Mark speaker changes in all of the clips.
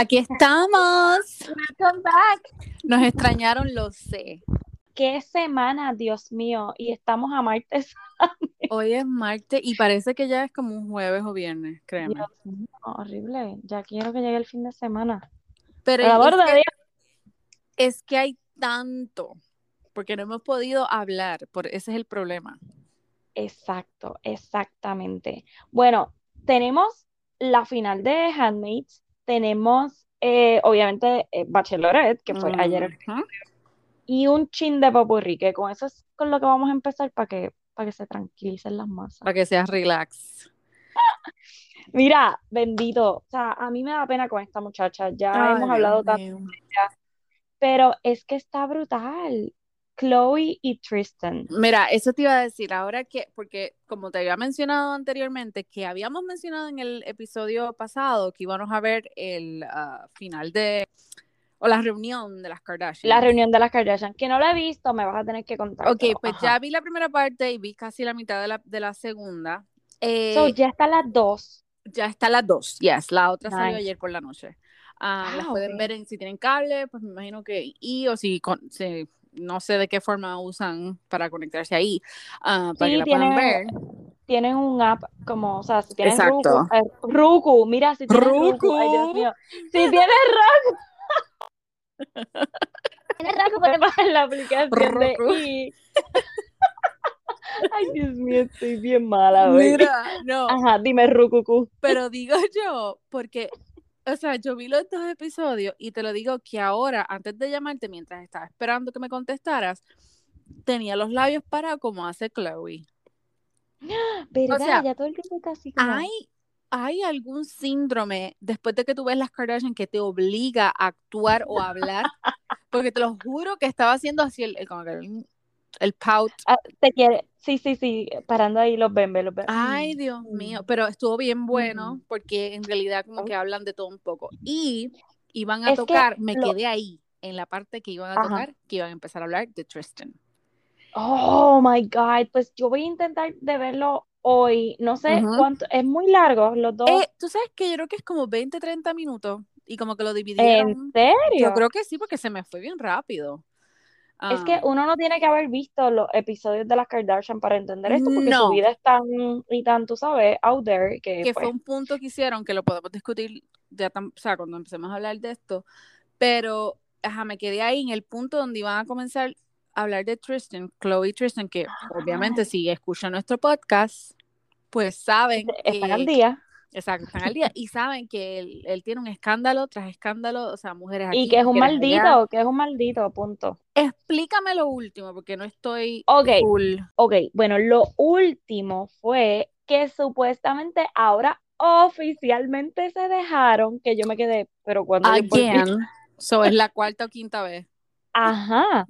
Speaker 1: Aquí estamos.
Speaker 2: Welcome back.
Speaker 1: Nos extrañaron, lo sé.
Speaker 2: Qué semana, Dios mío. Y estamos a martes.
Speaker 1: Hoy es martes y parece que ya es como un jueves o viernes, créeme.
Speaker 2: Dios mío, horrible. Ya quiero que llegue el fin de semana.
Speaker 1: Pero
Speaker 2: amor
Speaker 1: es que, es que hay tanto, porque no hemos podido hablar, por ese es el problema.
Speaker 2: Exacto, exactamente. Bueno, tenemos la final de Handmaids. Tenemos, eh, obviamente, eh, Bachelorette, que fue ayer. Y un chin de popurrí, que con eso es con lo que vamos a empezar para que, para que se tranquilicen las masas.
Speaker 1: Para que seas relax.
Speaker 2: Mira, bendito. O sea, a mí me da pena con esta muchacha. Ya
Speaker 1: Ay,
Speaker 2: hemos
Speaker 1: Dios
Speaker 2: hablado tanto, pero es que está brutal. Chloe y Tristan.
Speaker 1: Mira, eso te iba a decir ahora que, porque como te había mencionado anteriormente, que habíamos mencionado en el episodio pasado que íbamos a ver el ah, final de, o la reunión de las Kardashian.
Speaker 2: La reunión de las Kardashian. Que no la he visto, me vas a tener que contar.
Speaker 1: Ok, pues ya vi la primera parte y vi casi la mitad de la, de la segunda. Eh,
Speaker 2: So, ya están las dos.
Speaker 1: ya está las dos, yes, la otra salió
Speaker 2: Nice.
Speaker 1: ayer por la noche. Ah,
Speaker 2: Ah,
Speaker 1: las pueden
Speaker 2: ok.
Speaker 1: ver en, si tienen cable, pues me imagino que, y o si, con- si- no sé de qué forma usan para conectarse ahí, ah, para
Speaker 2: Sí,
Speaker 1: que la puedan
Speaker 2: tiene-
Speaker 1: ver.
Speaker 2: Tienen un app como, o sea, si tienes
Speaker 1: Exacto.
Speaker 2: Roku, eh, Roku, mira, si tienes Roku, ay Dios mío, si tienes Roku, tienes Roku, puedes bajar la aplicación de. I. Ay, Dios mío, estoy bien mala hoy.
Speaker 1: Mira, no,
Speaker 2: Ajá, dime Rukuku.
Speaker 1: pero digo yo, porque, o sea, yo vi los dos episodios y te lo digo que ahora, antes de llamarte, mientras estaba esperando que me contestaras, tenía los labios parados como hace Chloe.
Speaker 2: ¿Verdad?
Speaker 1: sea,
Speaker 2: ya todo el tiempo está así como...
Speaker 1: ¿Hay, ¿Hay algún síndrome después de que tú ves las Kardashian que te obliga a actuar o a hablar? Porque te lo juro que estaba haciendo así el, el, el, el pout.
Speaker 2: Ah, te quiere, sí, sí, sí, parando ahí los bembes, los bembes.
Speaker 1: Ay, Dios mío, pero estuvo bien bueno
Speaker 2: Mm.
Speaker 1: porque en realidad como que hablan de todo un poco. Y iban a
Speaker 2: Es que
Speaker 1: tocar, me
Speaker 2: lo-
Speaker 1: quedé ahí, en la parte que iban a
Speaker 2: Ajá.
Speaker 1: tocar, que iban a empezar a hablar de Tristan.
Speaker 2: Oh my God, pues yo voy a intentar de verlo hoy. No sé cuánto, es muy largo, los dos.
Speaker 1: Eh, Tú sabes que yo creo que es como 20, 30 minutos y como que lo dividieron.
Speaker 2: ¿En serio?
Speaker 1: Yo creo que sí, porque se me fue bien rápido.
Speaker 2: Es que
Speaker 1: Ah,
Speaker 2: uno no tiene que haber visto los episodios de las Kardashian para entender esto, porque
Speaker 1: No.
Speaker 2: su vida es tan y tan, tú sabes, out there, que,
Speaker 1: que
Speaker 2: pues,
Speaker 1: fue un punto que hicieron que lo podemos discutir ya tam- o sea, cuando empecemos a hablar de esto, pero ajá, me quedé ahí en el punto donde iban a comenzar a hablar de Tristan, Chloe y Tristan, que obviamente
Speaker 2: Ay.
Speaker 1: si escuchan nuestro podcast, pues saben
Speaker 2: están al
Speaker 1: que,
Speaker 2: día.
Speaker 1: Exacto, están al día y saben que él, él tiene un escándalo tras escándalo, o sea, mujeres aquí,
Speaker 2: Y que es un
Speaker 1: allá.
Speaker 2: maldito, que es un maldito, punto.
Speaker 1: Explícame lo último, porque no estoy
Speaker 2: Ok,
Speaker 1: full.
Speaker 2: ok, bueno, lo último fue que supuestamente ahora oficialmente se dejaron, que yo me quedé, pero cuando
Speaker 1: Again. So es la cuarta o quinta vez.
Speaker 2: Ajá.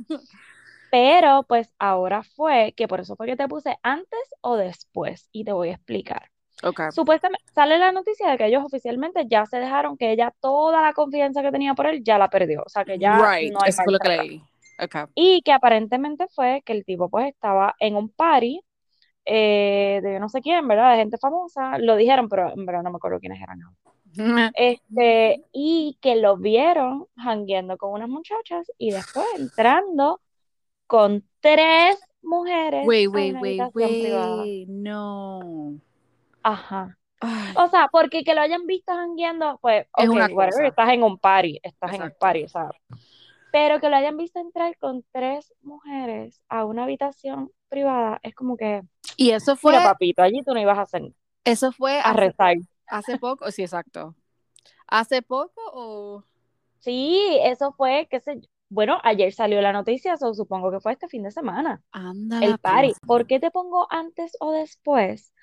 Speaker 2: Pero pues ahora fue, que por eso fue que te puse antes o después, y te voy a explicar.
Speaker 1: Okay.
Speaker 2: Supuestamente sale la noticia de que ellos oficialmente ya se dejaron, que ella toda la confianza que tenía por él ya la perdió, o sea que ya
Speaker 1: right.
Speaker 2: no hay
Speaker 1: Eso lo que leí. Okay.
Speaker 2: Y que aparentemente fue que el tipo pues estaba en un party eh, de no sé quién, ¿verdad? De gente famosa, lo dijeron, pero en verdad no me acuerdo quiénes eran. Este, y que lo vieron jangueando con unas muchachas y después entrando con tres mujeres
Speaker 1: Wait, wait, wait, wait. No.
Speaker 2: Ajá.
Speaker 1: Ay,
Speaker 2: O sea, porque que lo hayan visto jangueando, pues,
Speaker 1: Es
Speaker 2: ok,
Speaker 1: una
Speaker 2: whatever, estás en un party, estás en un party, o sea. Pero que lo hayan visto entrar con tres mujeres a una habitación privada, es como que,
Speaker 1: Y eso fue,
Speaker 2: mira, papito, allí tú no ibas a hacer,
Speaker 1: eso fue
Speaker 2: a
Speaker 1: hace,
Speaker 2: rezar.
Speaker 1: hace poco, sí, exacto. ¿Hace poco o?
Speaker 2: Sí, eso fue, qué sé yo. Bueno, ayer salió la noticia, so supongo que fue este fin de semana,
Speaker 1: Anda
Speaker 2: el party.
Speaker 1: pieza.
Speaker 2: ¿Por qué te pongo antes o después?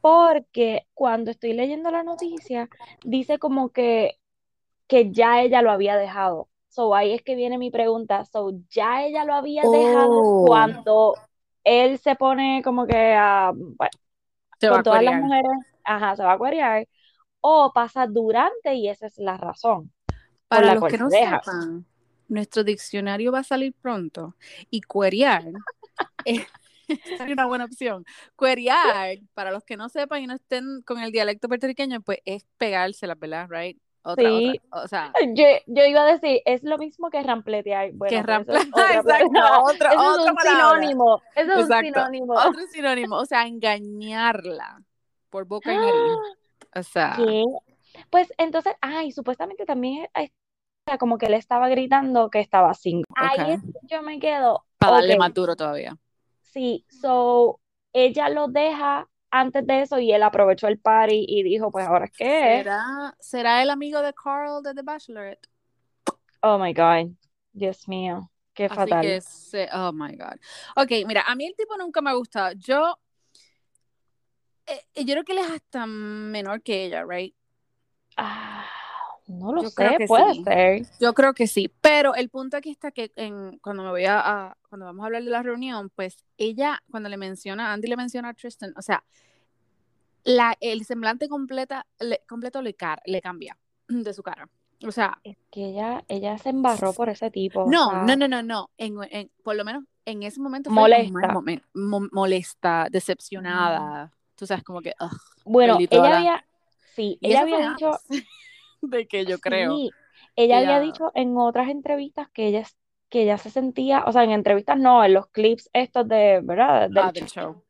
Speaker 2: Porque cuando estoy leyendo la noticia, dice como que, que ya ella lo había dejado. So ahí es que viene mi pregunta. So ya ella lo había dejado
Speaker 1: Oh.
Speaker 2: cuando él se pone como que a, bueno,
Speaker 1: Se va
Speaker 2: con
Speaker 1: a
Speaker 2: todas las mujeres, ajá, se va a cuerear, o pasa durante y esa es la razón
Speaker 1: Para los que no
Speaker 2: deja.
Speaker 1: sepan, nuestro diccionario va a salir pronto y querear es una buena opción. Querear, para los que no sepan y no estén con el dialecto puertorriqueño, pues es pegárselas, ¿verdad? Right? otra,
Speaker 2: Sí.
Speaker 1: otra. O sea,
Speaker 2: Yo, yo iba a decir, es lo mismo que rampletear. Bueno,
Speaker 1: que
Speaker 2: eso es
Speaker 1: Exacto,
Speaker 2: palabra.
Speaker 1: otro-
Speaker 2: Eso es
Speaker 1: otra
Speaker 2: un
Speaker 1: palabra.
Speaker 2: sinónimo. Eso es un
Speaker 1: Exacto.
Speaker 2: sinónimo.
Speaker 1: Otro sinónimo, o sea, engañarla por boca y nariz. O sea,
Speaker 2: ¿Qué? Pues entonces, ay, supuestamente también como que le estaba gritando que estaba sin. Ahí es que yo me quedo.
Speaker 1: para darle más duro todavía.
Speaker 2: Sí, so ella lo deja antes de eso y él aprovechó el party y dijo, pues ahora es.
Speaker 1: ¿Será, ¿Será el amigo de Carl de The Bachelorette?
Speaker 2: Oh my God, Dios mío, qué
Speaker 1: Así
Speaker 2: fatal.
Speaker 1: que, se- oh my God. Ok, mira, a mí el tipo nunca me ha gustado. Yo, eh, yo creo que él es hasta menor que ella, right?
Speaker 2: Ah, no lo
Speaker 1: Yo
Speaker 2: sé, puede
Speaker 1: sí.
Speaker 2: ser.
Speaker 1: Yo creo que sí, pero el punto aquí está que en, cuando me voy a, a- cuando vamos a hablar de la reunión, pues ella, cuando le menciona, Andy le menciona a Tristan, o sea, la, el semblante completa, le- completo le, car- le cambia de su cara. O sea,
Speaker 2: Es que ella, ella se embarró por ese tipo. o
Speaker 1: no,
Speaker 2: sea,
Speaker 1: no, no, no, no, en, en- por lo menos en ese momento fue
Speaker 2: Molesta.
Speaker 1: mal momen- mo- molesta, decepcionada, tú sabes, como que, ugh,
Speaker 2: Bueno, ella
Speaker 1: la-
Speaker 2: había, sí,
Speaker 1: y
Speaker 2: ella había dicho,
Speaker 1: de que yo creo.
Speaker 2: sí, ella había dicho en otras entrevistas que ella, que ella se sentía, o sea, en entrevistas no, en los clips estos de, ¿verdad? Del
Speaker 1: Ah, show.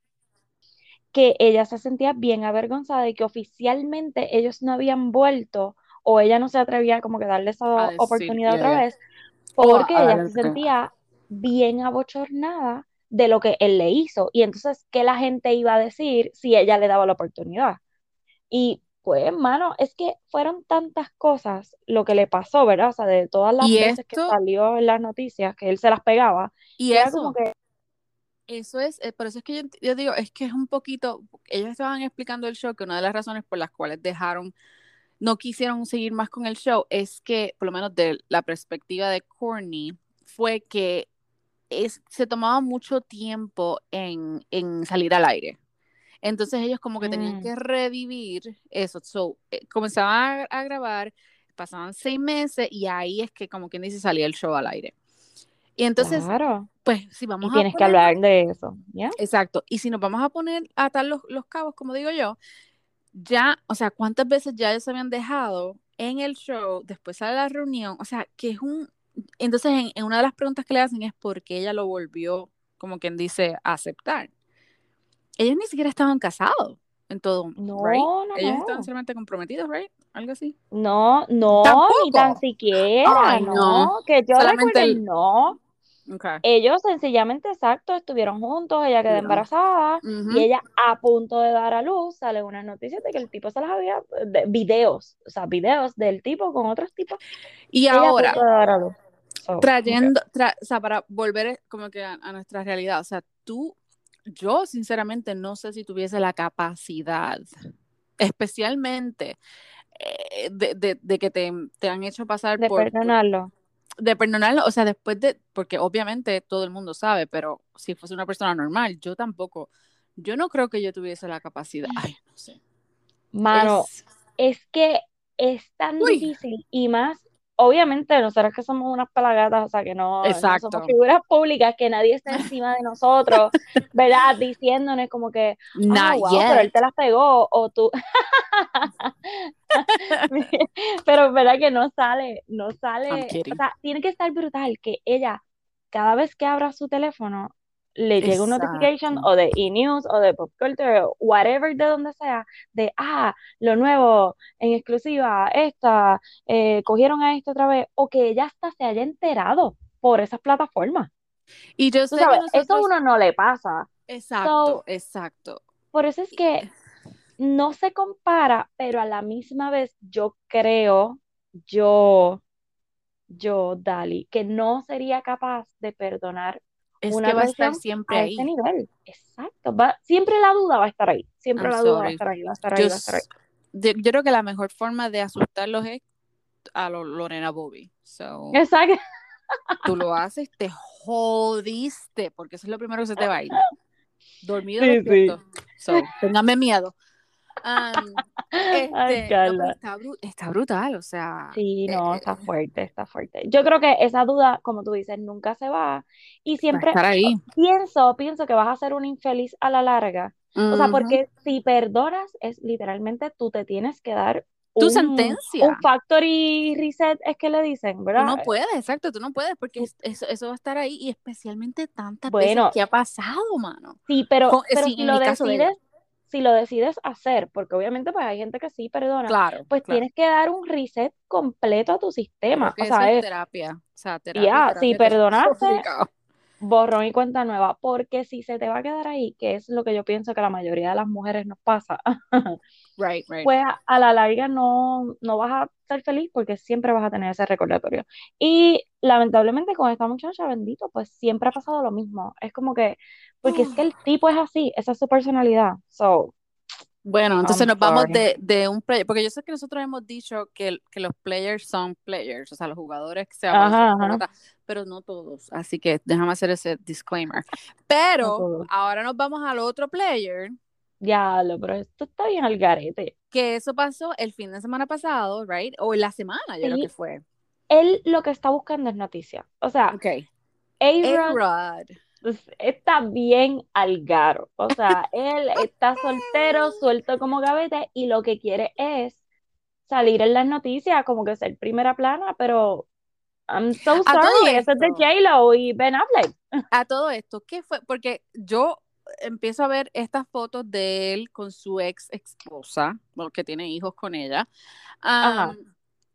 Speaker 2: que ella se sentía bien avergonzada de que oficialmente ellos no habían vuelto o ella no se atrevía como que darle esa
Speaker 1: decir,
Speaker 2: oportunidad otra vez porque ella se sentía bien abochornada de lo que él le hizo y entonces qué la gente iba a decir si ella le daba la oportunidad. Y pues, hermano, es que fueron tantas cosas lo que le pasó, ¿verdad? O sea, de todas las veces que salió en las noticias que él se las pegaba,
Speaker 1: Y
Speaker 2: era
Speaker 1: eso,
Speaker 2: como que
Speaker 1: eso es, eh, por eso es que yo digo, es que es un poquito, ellos estaban explicando el show que una de las razones por las cuales dejaron, no quisieron seguir más con el show, es que, por lo menos de la perspectiva de Courtney, fue que es, se tomaba mucho tiempo en, en salir al aire. Entonces ellos como que tenían
Speaker 2: Mm.
Speaker 1: que revivir eso. So, eh, comenzaban a, a grabar, pasaban seis meses y ahí es que como quien dice salía el show al aire. Y entonces,
Speaker 2: claro,
Speaker 1: pues si
Speaker 2: y
Speaker 1: vamos a
Speaker 2: tienes que hablar de eso, ¿ya?
Speaker 1: Exacto. Y si nos vamos a poner a atar los, los cabos, como digo yo, ya, o sea, ¿cuántas veces ya ellos se habían dejado en el show, después sale la reunión? O sea, que es un... Entonces, en, en una de las preguntas que le hacen es por qué ella lo volvió, como quien dice, a aceptar. Ellos ni siquiera estaban casados en todo,
Speaker 2: No,
Speaker 1: right?
Speaker 2: no,
Speaker 1: Ellos
Speaker 2: no.
Speaker 1: estaban solamente comprometidos, right? Algo así.
Speaker 2: No, no, ni tan siquiera,
Speaker 1: Ay,
Speaker 2: no,
Speaker 1: no.
Speaker 2: que yo
Speaker 1: Solamente
Speaker 2: recuerde,
Speaker 1: el-
Speaker 2: no.
Speaker 1: Okay.
Speaker 2: Ellos sencillamente, exacto, estuvieron juntos, ella quedó embarazada y ella a punto de dar a luz, salen unas noticias de que el tipo se las había, de- videos, o sea, videos del tipo con otros tipos,
Speaker 1: Y
Speaker 2: ella a
Speaker 1: ahora,
Speaker 2: punto de dar a luz. So,
Speaker 1: trayendo, tra- o sea, para volver eh, como que a, a nuestra realidad, o sea, tú, yo sinceramente no sé si tuviese la capacidad, especialmente eh, de, de- de que te, te han hecho pasar
Speaker 2: de
Speaker 1: por,
Speaker 2: perdonarlo.
Speaker 1: de perdonarlo, o sea, después de, porque obviamente todo el mundo sabe, pero si fuese una persona normal, yo tampoco, yo no creo que yo tuviese la capacidad, ay, no sé.
Speaker 2: Mano,
Speaker 1: Es-
Speaker 2: es que es tan
Speaker 1: Uy.
Speaker 2: difícil y más, obviamente nosotros que somos unas pelagatas, o sea, que no, somos figuras públicas, que nadie está encima de nosotros, ¿verdad? Diciéndonos como que, ah,
Speaker 1: not
Speaker 2: wow, pero él te las pegó, o tú. Pero verdad que no sale, no sale, o sea, tiene que estar brutal que ella, cada vez que abra su teléfono, le llegue un notification o de e-news o de pop culture o whatever de donde sea, de, ah, lo nuevo, en exclusiva, esta, eh, cogieron a esto otra vez, o que ella hasta se haya enterado por esas plataformas.
Speaker 1: Y yo sé que
Speaker 2: eso a uno no le pasa.
Speaker 1: exacto,
Speaker 2: So,
Speaker 1: exacto.
Speaker 2: por eso es que no se compara, pero a la misma vez yo creo, yo, yo, Dali, que no sería capaz de perdonar
Speaker 1: Es
Speaker 2: una
Speaker 1: que va a estar siempre
Speaker 2: a
Speaker 1: ahí.
Speaker 2: ese nivel. Exacto. Va, siempre la duda va a estar ahí. Siempre
Speaker 1: I'm
Speaker 2: la duda va a
Speaker 1: sorry.
Speaker 2: estar ahí, va a estar ahí,
Speaker 1: Yo,
Speaker 2: va a estar ahí.
Speaker 1: de- yo creo que la mejor forma de asustarlos es a lo Lorena Bobby. So,
Speaker 2: Exacto.
Speaker 1: tú lo haces, te jodiste, porque eso es lo primero que se te va a ir. Dormido
Speaker 2: Sí, sí.
Speaker 1: So, ténganme miedo. Um,
Speaker 2: Ay,
Speaker 1: este, no, está, bru- está brutal, o sea,
Speaker 2: Sí, no,
Speaker 1: eh,
Speaker 2: está fuerte, está fuerte. Yo creo que esa duda, como tú dices, nunca se va. Y siempre
Speaker 1: estar ahí.
Speaker 2: pienso, pienso que vas a ser una infeliz a la larga. O sea, porque si perdonas, es literalmente tú te tienes que dar
Speaker 1: tu
Speaker 2: un,
Speaker 1: sentencia.
Speaker 2: un factory reset es que le dicen,
Speaker 1: Tú
Speaker 2: ¿verdad?
Speaker 1: no puedes, exacto, tú no puedes porque es- eso, eso va a estar ahí y especialmente tantas
Speaker 2: Bueno.
Speaker 1: veces que ha pasado, mano.
Speaker 2: Sí, pero,
Speaker 1: Con-
Speaker 2: pero si lo
Speaker 1: de
Speaker 2: decides, si lo decides hacer, porque obviamente pues hay gente que sí perdona,
Speaker 1: Claro,
Speaker 2: pues
Speaker 1: claro.
Speaker 2: tienes que dar un reset completo a tu sistema.
Speaker 1: que
Speaker 2: O sea,
Speaker 1: es terapia. O sea, terapia,
Speaker 2: ya,
Speaker 1: terapia,
Speaker 2: si perdonaste, borrón y cuenta nueva, porque si se te va a quedar ahí, que es lo que yo pienso que la mayoría de las mujeres nos pasa,
Speaker 1: Right, right.
Speaker 2: pues a, a la larga no, no vas a estar feliz porque siempre vas a tener ese recordatorio. Y lamentablemente con esta muchacha, bendito, pues siempre ha pasado lo mismo. Es como que, porque es que el tipo es así, esa es su personalidad. So,
Speaker 1: Bueno, entonces
Speaker 2: I'm
Speaker 1: nos vamos
Speaker 2: sorry.
Speaker 1: de, de un player, porque yo sé que nosotros hemos dicho que, que los players son players, o sea, los jugadores que se pero no todos, así que déjame hacer ese disclaimer.
Speaker 2: No
Speaker 1: Pero
Speaker 2: todos.
Speaker 1: ahora nos vamos al otro player,
Speaker 2: Diablo, pero esto está bien al garete.
Speaker 1: que eso pasó el fin de semana pasado, right? O en la semana, yo creo
Speaker 2: Sí.
Speaker 1: que fue.
Speaker 2: Él lo que está buscando es noticia. O sea,
Speaker 1: Ok.
Speaker 2: A-Rod pues, está bien al garo. O sea, él está soltero, suelto como gavete y lo que quiere es salir en las noticias, como que ser primera plana, pero I'm so sorry, eso es de. J-Lo y Ben Affleck.
Speaker 1: A todo esto, ¿qué fue? Porque yo empiezo a ver estas fotos de él con su ex esposa, bueno, que tiene hijos con ella.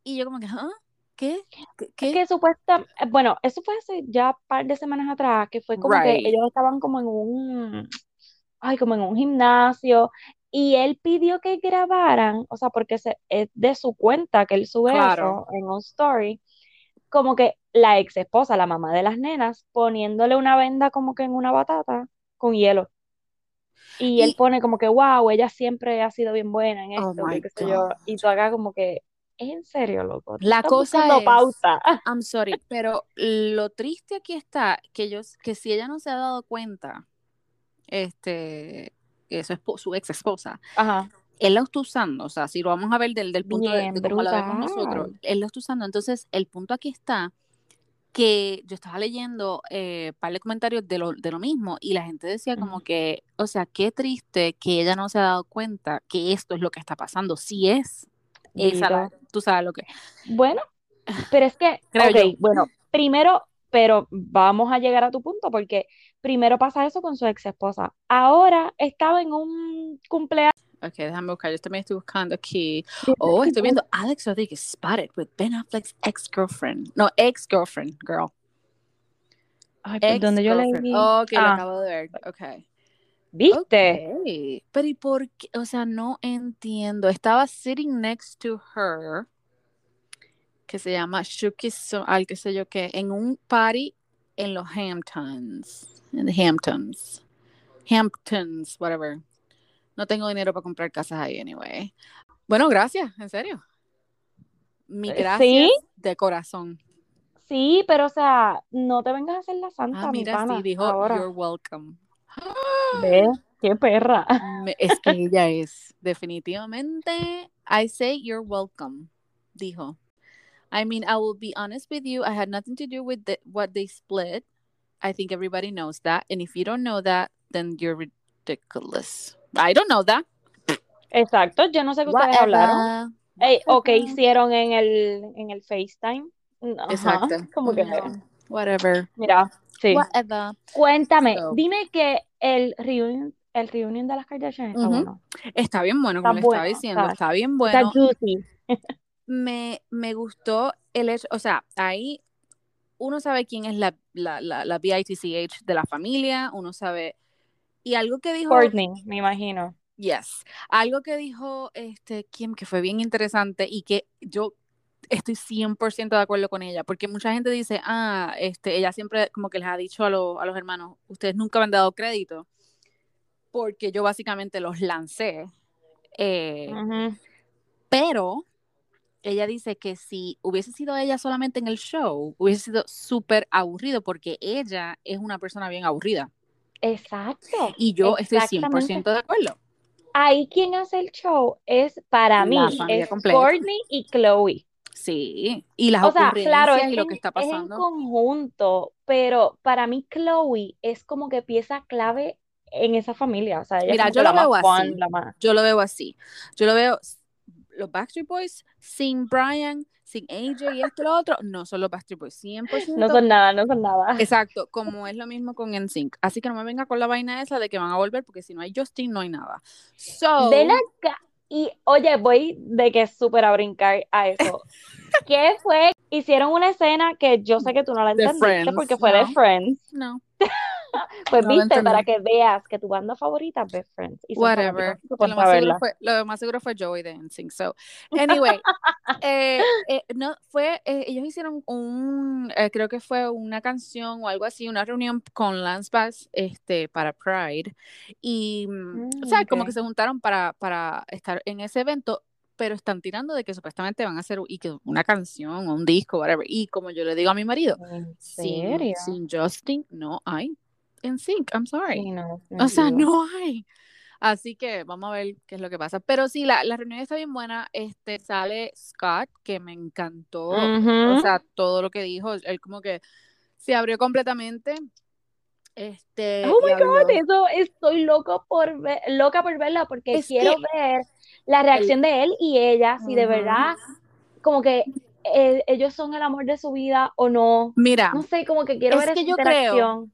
Speaker 1: Y yo como que, ¿ah? ¿Qué? ¿Qué?
Speaker 2: Es
Speaker 1: qué?
Speaker 2: que supuesta, eh, bueno, eso fue hace ya un par de semanas atrás, que fue como que ellos estaban como en un, ay, como en un gimnasio, y él pidió que grabaran, o sea, porque se, es de su cuenta que él sube
Speaker 1: Claro.
Speaker 2: eso en un story, como que la ex esposa, la mamá de las nenas, poniéndole una venda como que en una batata con hielo. Y él
Speaker 1: Y,
Speaker 2: pone como que, wow, ella siempre ha sido bien buena en
Speaker 1: oh
Speaker 2: esto, que qué sé yo, y tú acá como que, ¿es en serio, loco?
Speaker 1: La cosa es,
Speaker 2: pauta.
Speaker 1: I'm sorry, pero lo triste aquí está que yo, que si ella no se ha dado cuenta, este, su, espo- su ex esposa,
Speaker 2: Ajá.
Speaker 1: él la está usando, o sea, si lo vamos a ver del, del punto de,
Speaker 2: Bien
Speaker 1: de cómo la vemos nosotros, él la está usando. Entonces, el punto aquí está que yo estaba leyendo eh, par de comentarios de lo, de lo mismo y la gente decía como que, o sea, qué triste que ella no se ha dado cuenta que esto es lo que está pasando. Si es esa, la- tú sabes lo que,
Speaker 2: Bueno, pero es que, bueno, primero, pero vamos a llegar a tu punto porque primero pasa eso con su ex esposa. Ahora estaba en un cumpleaños.
Speaker 1: Ok, déjame buscar, yo también estoy buscando aquí. Oh, estoy viendo Alex Rodriguez spotted with Ben Affleck's ex-girlfriend. No, ex-girlfriend, girl.
Speaker 2: Ay, por donde yo
Speaker 1: Ex-girlfriend.
Speaker 2: leí.
Speaker 1: Ok, lo
Speaker 2: Ah,
Speaker 1: acabo de ver. Ok.
Speaker 2: ¿viste?
Speaker 1: Ok. Pero ¿y por qué? O sea, no entiendo. Estaba sitting next to her, que se llama Shuki, So- al qué sé yo qué, en un party en los Hamptons. En the Hamptons. Hamptons, whatever. No tengo dinero para comprar casas ahí, anyway. Bueno, gracias, en serio. Mi
Speaker 2: Eh,
Speaker 1: gracias
Speaker 2: Sí,
Speaker 1: de corazón.
Speaker 2: sí, pero o sea, no te vengas a hacer la
Speaker 1: Ah,
Speaker 2: santa, mi
Speaker 1: mira, sí,
Speaker 2: pana,
Speaker 1: dijo,
Speaker 2: ahora.
Speaker 1: you're welcome.
Speaker 2: Ve, qué perra.
Speaker 1: Es que ella es, definitivamente, I say you're welcome, dijo. I mean, I will be honest with you, I had nothing to do with the, what they split. I think everybody knows that. And if you don't know that, then you're ridiculous. I don't know that.
Speaker 2: Exacto, yo no sé qué ustedes hablaron.
Speaker 1: Whatever.
Speaker 2: Ey, o
Speaker 1: Whatever.
Speaker 2: hicieron en el, en el FaceTime. Ajá,
Speaker 1: Exacto.
Speaker 2: como que,
Speaker 1: No, whatever.
Speaker 2: mira, sí.
Speaker 1: Whatever.
Speaker 2: Cuéntame,
Speaker 1: So,
Speaker 2: dime que el reunion, el reunion de las Kardashian está bueno.
Speaker 1: Está bien bueno,
Speaker 2: Está
Speaker 1: como le estaba diciendo,
Speaker 2: está,
Speaker 1: está bien
Speaker 2: está
Speaker 1: bueno.
Speaker 2: juicy.
Speaker 1: Me, me gustó el hecho, o sea, ahí uno sabe quién es la, la, la, la BITCH de la familia, uno sabe, y algo que dijo,
Speaker 2: Courtney, me imagino.
Speaker 1: yes, algo que dijo este Kim que fue bien interesante y que yo estoy 100% de acuerdo con ella, porque mucha gente dice, ah, este, ella siempre como que les ha dicho a, los a los hermanos, ustedes nunca me han dado crédito, porque yo básicamente los lancé, eh, pero ella dice que si hubiese sido ella solamente en el show, hubiese sido súper aburrido porque ella es una persona bien aburrida.
Speaker 2: Exacto,
Speaker 1: Y yo estoy
Speaker 2: exactamente.
Speaker 1: 100% de acuerdo.
Speaker 2: Ahí quien hace el show es, para mí, es
Speaker 1: completa.
Speaker 2: Courtney y Chloe.
Speaker 1: Sí. Y las
Speaker 2: O sea, claro, es
Speaker 1: y lo
Speaker 2: en,
Speaker 1: que está
Speaker 2: es en
Speaker 1: pasando.
Speaker 2: conjunto, pero para mí Chloe es como que pieza clave en esa familia. O sea, ella
Speaker 1: Mira, yo lo veo así. Yo lo veo así. Yo lo veo los Backstreet Boys sin Brian, sin AJ y esto y lo otro, no son los Backstreet Boys, 100%.
Speaker 2: No son nada, no son nada.
Speaker 1: Exacto, como es lo mismo con NSYNC. Así que no me venga con la vaina esa de que van a volver, porque si no hay Justin, no hay nada. So,
Speaker 2: Ven acá. Y oye, voy de que súper a brincar a eso. ¿Qué fue? Hicieron una escena que yo sé que tú no la
Speaker 1: De
Speaker 2: entendiste porque fue de
Speaker 1: ¿no?
Speaker 2: Friends.
Speaker 1: no,
Speaker 2: Pues
Speaker 1: No
Speaker 2: viste, para que veas que tu banda favorita es Friends. Y son
Speaker 1: whatever. Lo más, seguro fue, lo más seguro fue Joey NSYNC. So, anyway, eh, eh, no, fue, eh, ellos hicieron un, creo que fue una canción o algo así, una reunión con Lance Bass este, para Pride. Y, mm, o sea,
Speaker 2: Mm,
Speaker 1: como
Speaker 2: ok.
Speaker 1: que se juntaron para, para estar en ese evento, pero están tirando de que supuestamente van a hacer y que una canción o un disco, whatever. Y como yo le digo a mi marido,
Speaker 2: ¿En
Speaker 1: sin, sin Justin no hay NSYNC, I'm sorry.
Speaker 2: Sí, no,
Speaker 1: O sea, no hay. Así que vamos a ver qué es lo que pasa. Pero sí, la, la reunión está bien buena. Este sale Scott, que me encantó. O sea, todo lo que dijo. Él como que se abrió completamente. Este.
Speaker 2: Oh my God, eso estoy loco por ver, loca por verla porque
Speaker 1: Es
Speaker 2: quiero
Speaker 1: que-
Speaker 2: ver la reacción de él y ella, si de verdad, como que eh, ellos son el amor de su vida o no.
Speaker 1: Mira,
Speaker 2: No sé, como que quiero
Speaker 1: Es
Speaker 2: ver
Speaker 1: que
Speaker 2: esa
Speaker 1: yo creo-.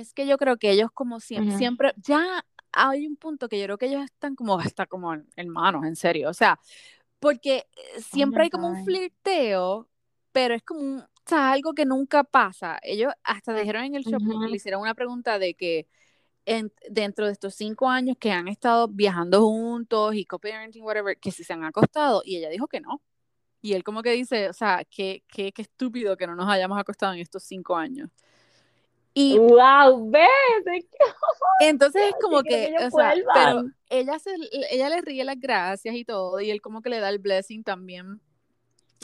Speaker 1: Es que yo creo que ellos como siempre,
Speaker 2: Ujú.
Speaker 1: siempre, ya hay un punto que yo creo que ellos están como, hasta como hermanos, en serio. O sea, porque eh, siempre
Speaker 2: my
Speaker 1: hay como un flirteo, pero es como un, o sea, algo que nunca pasa. Ellos hasta dijeron en el show, que
Speaker 2: Ujú.
Speaker 1: le hicieron una pregunta de que en- dentro de estos cinco años que han estado viajando juntos y co-parenting, whatever, que si se han acostado, y ella dijo que no. Y él como que dice, o sea, qué, qué, qué estúpido que no nos hayamos acostado en estos cinco años. Y
Speaker 2: Wow, ves,
Speaker 1: entonces es como que,
Speaker 2: que
Speaker 1: o sea, pero ella, se, ella le ríe las gracias y todo, y él como que le da el blessing también.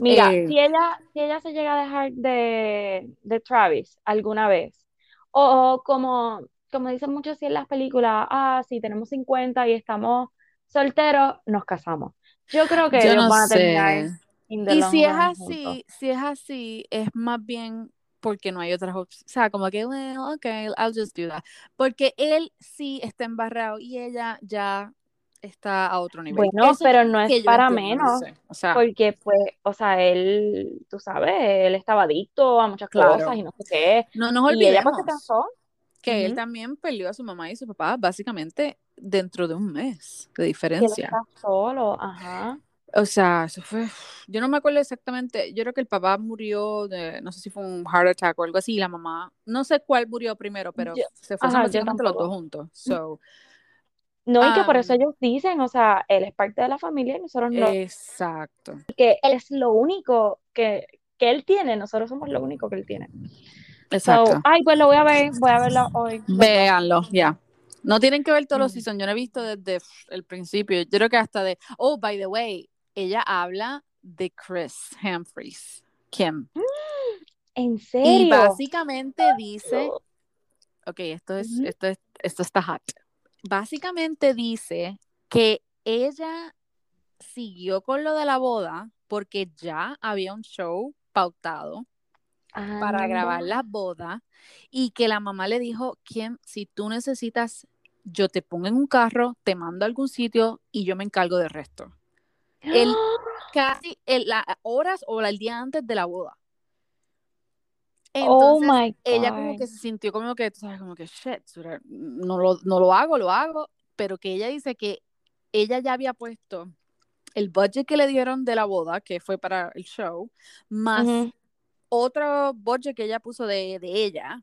Speaker 2: Mira,
Speaker 1: Eh,
Speaker 2: si ella, si ella se llega a dejar de, de Travis alguna vez, o como, como dicen muchos así en las películas, ah, si tenemos 50 y estamos solteros, nos casamos. Yo creo que
Speaker 1: yo
Speaker 2: ellos
Speaker 1: no
Speaker 2: van a terminar
Speaker 1: Y si es
Speaker 2: run juntos.
Speaker 1: así, si es así, es más bien porque no hay otras opciones. O sea, como que, well, okay, I'll just do that. Porque él sí está embarrado y ella ya está a otro nivel.
Speaker 2: Bueno,
Speaker 1: Eso
Speaker 2: pero no
Speaker 1: que
Speaker 2: es para
Speaker 1: no
Speaker 2: menos,
Speaker 1: sé. O sea,
Speaker 2: porque pues, o sea, él, tú sabes, él estaba adicto a muchas
Speaker 1: Claro.
Speaker 2: cosas y no sé qué,
Speaker 1: no nos
Speaker 2: y ella pues se
Speaker 1: olvidemos
Speaker 2: casó.
Speaker 1: que él
Speaker 2: Ujú.
Speaker 1: también perdió a su mamá y su papá básicamente dentro de un mes de
Speaker 2: Y él
Speaker 1: diferencia.
Speaker 2: está solo, ajá.
Speaker 1: O sea, eso fue, yo no me acuerdo exactamente, yo creo que el papá murió de, no sé si fue un heart attack o algo así, y la mamá, no sé cuál murió primero, pero
Speaker 2: Yo-
Speaker 1: se fueron básicamente los dos juntos. So,
Speaker 2: No, y que por eso ellos dicen, o sea, él es parte de la familia y nosotros no,
Speaker 1: exacto.
Speaker 2: que él es lo único que, que él tiene, nosotros somos lo único que él tiene. So,
Speaker 1: Exacto.
Speaker 2: ay, pues lo voy a ver, voy a verlo hoy.
Speaker 1: Véanlo, ya. No tienen que ver todos los
Speaker 2: Mm.
Speaker 1: seasons, yo no he visto desde el principio, yo creo que hasta de, oh, by the way, ella habla de Chris Humphries, Kim,
Speaker 2: ¿En
Speaker 1: y
Speaker 2: serio?
Speaker 1: básicamente dice, ok, esto es, esto es, esto está hot. Básicamente dice que ella siguió con lo de la boda porque ya había un show pautado para grabar la boda y que la mamá le dijo, Kim, si tú necesitas, yo te pongo en un carro, te mando a algún sitio y yo me encargo del resto. El, casi el- las horas o el día antes de la boda.
Speaker 2: Oh
Speaker 1: Entonces,
Speaker 2: my
Speaker 1: ella como
Speaker 2: God.
Speaker 1: que se sintió como que, tú sabes, como que, shit, no lo, no lo hago, lo hago, pero que ella dice que ella ya había puesto el budget que le dieron de la boda, que fue para el show, más otro budget que ella puso de, de ella.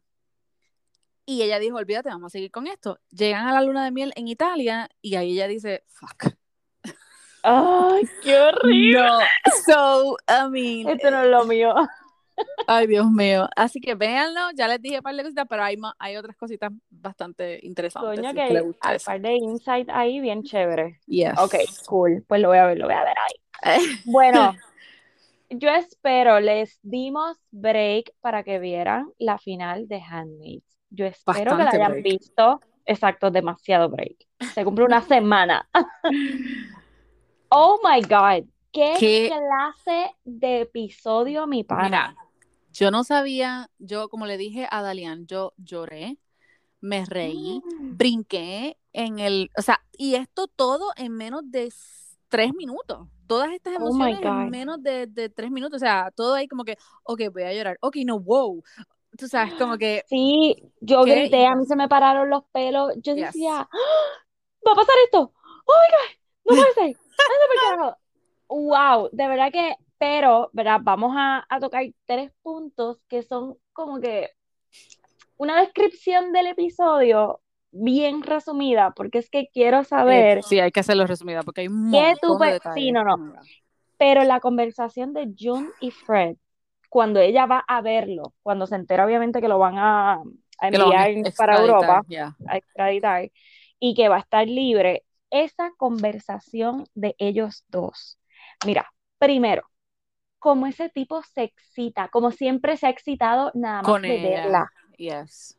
Speaker 1: Y ella dijo, olvídate, vamos a seguir con esto. Llegan a la luna de miel en Italia y ahí ella dice, fuck.
Speaker 2: Ay, qué horrible.
Speaker 1: No, so, I mean,
Speaker 2: Esto no es lo mío.
Speaker 1: ay Dios mío. Así que véanlo, ya les dije un par de cositas, pero hay, hay otras cositas bastante interesantes.
Speaker 2: Coño, que hay hay par de insight ahí bien chévere.
Speaker 1: Yes.
Speaker 2: Ok, cool. Pues lo voy a ver, lo voy a ver ahí. Bueno, yo espero, les dimos break para que vieran la final de Handmaid's. Yo espero que la hayan
Speaker 1: break.
Speaker 2: visto. Exacto, demasiado break. Se cumple una semana. Oh my God. ¿Qué
Speaker 1: ¿Qué?
Speaker 2: clase de episodio, mi pana?
Speaker 1: Mira, yo no sabía, yo como le dije a Dalian, yo lloré, me reí,
Speaker 2: Mm.
Speaker 1: brinqué en el, o sea, y esto todo en menos de tres minutos. Todas estas
Speaker 2: Oh
Speaker 1: emociones en
Speaker 2: God.
Speaker 1: menos de, de tres minutos. O sea, todo ahí como que, ok, voy a llorar. Ok, no, wow. Tú sabes, como que,
Speaker 2: Sí, yo
Speaker 1: ¿Qué
Speaker 2: grité, a mí se me pararon los pelos. Yo
Speaker 1: Yes.
Speaker 2: decía, "¡Ah! va a pasar esto. Oh my God, no puede ser. Anda por carajo". Wow, de verdad que, pero, ¿verdad? Vamos a, a tocar tres puntos que son como que una descripción del episodio bien resumida, porque es que quiero saber,
Speaker 1: sí, hay que hacerlo resumida porque hay un
Speaker 2: ¿Qué tú
Speaker 1: de
Speaker 2: sí, no, no. Pero la conversación de June y Fred, cuando ella va a verlo, cuando se entera obviamente que lo van a, a
Speaker 1: lo van a
Speaker 2: enviar para Europa,
Speaker 1: ya.
Speaker 2: a extraditar, y que va a estar libre, esa conversación de ellos dos. Mira, primero, como ese tipo se excita, como siempre se ha excitado nada más
Speaker 1: Con
Speaker 2: de
Speaker 1: ella.
Speaker 2: verla.
Speaker 1: Yes.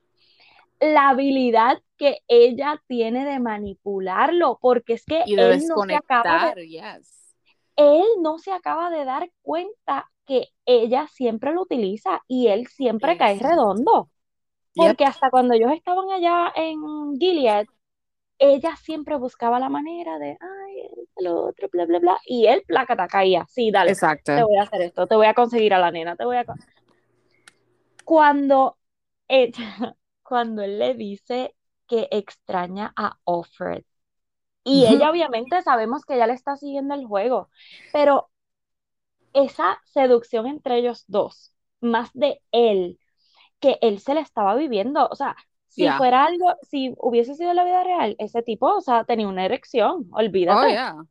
Speaker 2: La habilidad que ella tiene de manipularlo, porque es que
Speaker 1: Y de
Speaker 2: él no se acaba de,
Speaker 1: yes.
Speaker 2: él no se acaba de dar cuenta que ella siempre lo utiliza y él siempre cae redondo.
Speaker 1: Yep.
Speaker 2: Porque hasta cuando ellos estaban allá en Gilead, ella siempre buscaba la manera de, ay, lo otro, bla, bla, bla. Y él, plácata, caía. Sí, dale,
Speaker 1: Exacto.
Speaker 2: te voy a hacer esto, te voy a conseguir a la nena, te voy a... con-". Cuando ella, cuando él le dice que extraña a Offred, y ella obviamente sabemos que ella le está siguiendo el juego, pero esa seducción entre ellos dos, más de él, que él se le estaba viviendo, o sea, si
Speaker 1: Yeah.
Speaker 2: fuera algo, si hubiese sido la vida real, ese tipo, o sea, tenía una erección,
Speaker 1: Oh,
Speaker 2: olvídate,
Speaker 1: yeah.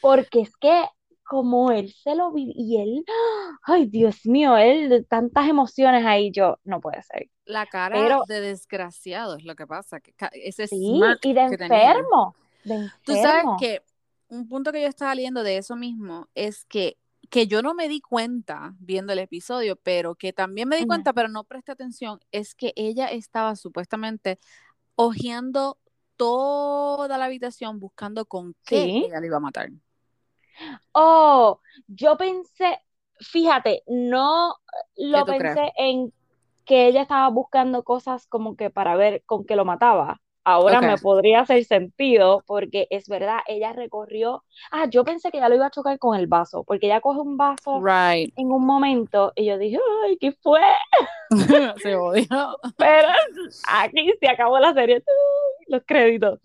Speaker 2: porque es que como él se lo vive, y él, ay, Dios mío, él, tantas emociones ahí, yo, no puede ser,
Speaker 1: La cara
Speaker 2: pero
Speaker 1: de desgraciado es lo que pasa. Que ese
Speaker 2: sí, y de enfermo, de
Speaker 1: Tú sabes
Speaker 2: enfermo,
Speaker 1: que un punto que yo estaba leyendo de eso mismo es que, que yo no me di cuenta viendo el episodio, pero que también me di cuenta, pero no presté atención, es que ella estaba supuestamente hojeando toda la habitación buscando con qué
Speaker 2: Sí.
Speaker 1: ella le iba a matar.
Speaker 2: Oh, yo pensé, fíjate, no lo
Speaker 1: crees?
Speaker 2: pensé en que ella estaba buscando cosas como que para ver con qué lo mataba. Ahora me podría hacer sentido porque es verdad, ella recorrió. Ah, yo pensé que ella lo iba a chocar con el vaso, porque ella coge un vaso
Speaker 1: Right.
Speaker 2: en un momento y yo dije, ay, ¿qué fue?
Speaker 1: Se odió.
Speaker 2: Pero aquí se acabó la serie, los créditos.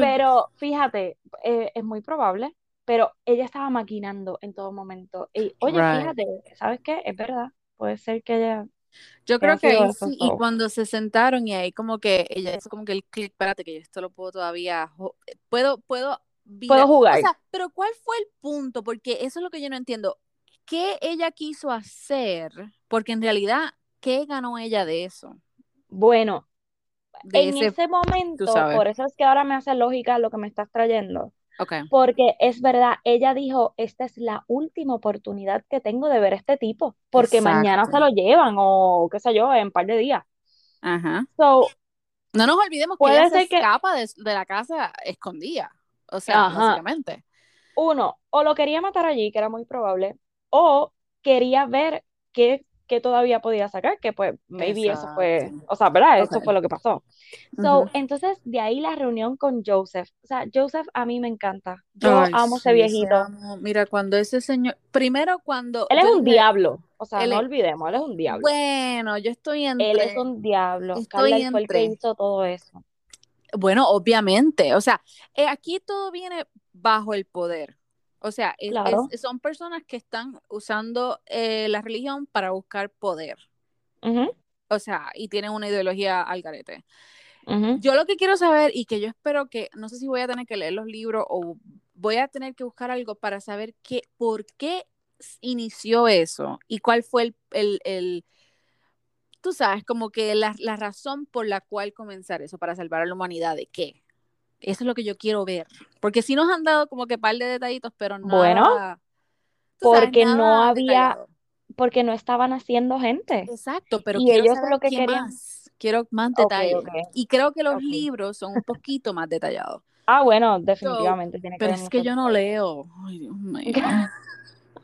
Speaker 2: Pero fíjate, eh, es muy probable, pero ella estaba maquinando en todo momento. Y oye,
Speaker 1: Right.
Speaker 2: fíjate, ¿sabes qué? Es verdad, puede ser que ella
Speaker 1: Yo creo que ahí sí, y cuando se sentaron y ahí como que ella hizo como que el clic, espérate que yo esto lo puedo todavía, puedo, puedo virar.
Speaker 2: Puedo
Speaker 1: O
Speaker 2: jugar.
Speaker 1: sea, pero ¿cuál fue el punto? Porque eso es lo que yo no entiendo. ¿Qué ella quiso hacer? Porque en realidad, ¿qué ganó ella de eso?
Speaker 2: Bueno,
Speaker 1: De
Speaker 2: en
Speaker 1: ese,
Speaker 2: momento, por eso es que ahora me hace lógica lo que me estás trayendo. Porque es verdad, ella dijo, esta es la última oportunidad que tengo de ver a este tipo, porque mañana se lo llevan o qué sé yo, en un par de días.
Speaker 1: Ajá.
Speaker 2: So,
Speaker 1: No nos olvidemos que ella se
Speaker 2: que,
Speaker 1: escapa de, de la casa escondida. O sea,
Speaker 2: ajá,
Speaker 1: básicamente.
Speaker 2: uno, o lo quería matar allí, que era muy probable, o quería ver qué, qué todavía podía sacar, que pues maybe eso fue,
Speaker 1: Exacto.
Speaker 2: o sea, ¿verdad? Eso
Speaker 1: Ok.
Speaker 2: fue lo que pasó. So,
Speaker 1: Ujú.
Speaker 2: entonces de ahí la reunión con Joseph. O sea, Joseph a mí me encanta. Yo
Speaker 1: Ay,
Speaker 2: amo
Speaker 1: sí, ese
Speaker 2: viejito.
Speaker 1: amo. Mira, cuando ese señor, primero cuando
Speaker 2: Él es un diablo, o sea,
Speaker 1: él
Speaker 2: no
Speaker 1: es,
Speaker 2: olvidemos, él es un diablo.
Speaker 1: bueno, yo estoy
Speaker 2: Él es un diablo.
Speaker 1: estoy
Speaker 2: Carla, fue el que hizo todo eso.
Speaker 1: bueno, obviamente, o sea, eh, aquí todo viene bajo el poder. O sea, es,
Speaker 2: Claro.
Speaker 1: es- son personas que están usando eh, la religión para buscar poder. O sea, y tienen una ideología al garete. Yo lo que quiero saber y que yo espero que, no sé si voy a tener que leer los libros o voy a tener que buscar algo para saber qué, por qué inició eso y cuál fue el, el, el- tú sabes, como que la, la razón por la cual comenzar eso para salvar a la humanidad, ¿de qué? Eso es lo que yo quiero ver. Porque sí nos han dado como que par de detallitos, pero
Speaker 2: Bueno,
Speaker 1: tú sabes,
Speaker 2: porque no había,
Speaker 1: detallado.
Speaker 2: porque no estaban haciendo gente.
Speaker 1: Exacto, pero
Speaker 2: Y ellos
Speaker 1: saber
Speaker 2: lo que querían.
Speaker 1: más. Quiero más detalles. Y creo que los libros son un poquito más detallados.
Speaker 2: Ah, bueno,
Speaker 1: So,
Speaker 2: definitivamente tiene que
Speaker 1: pero es que yo no leo. Ay, Dios mío.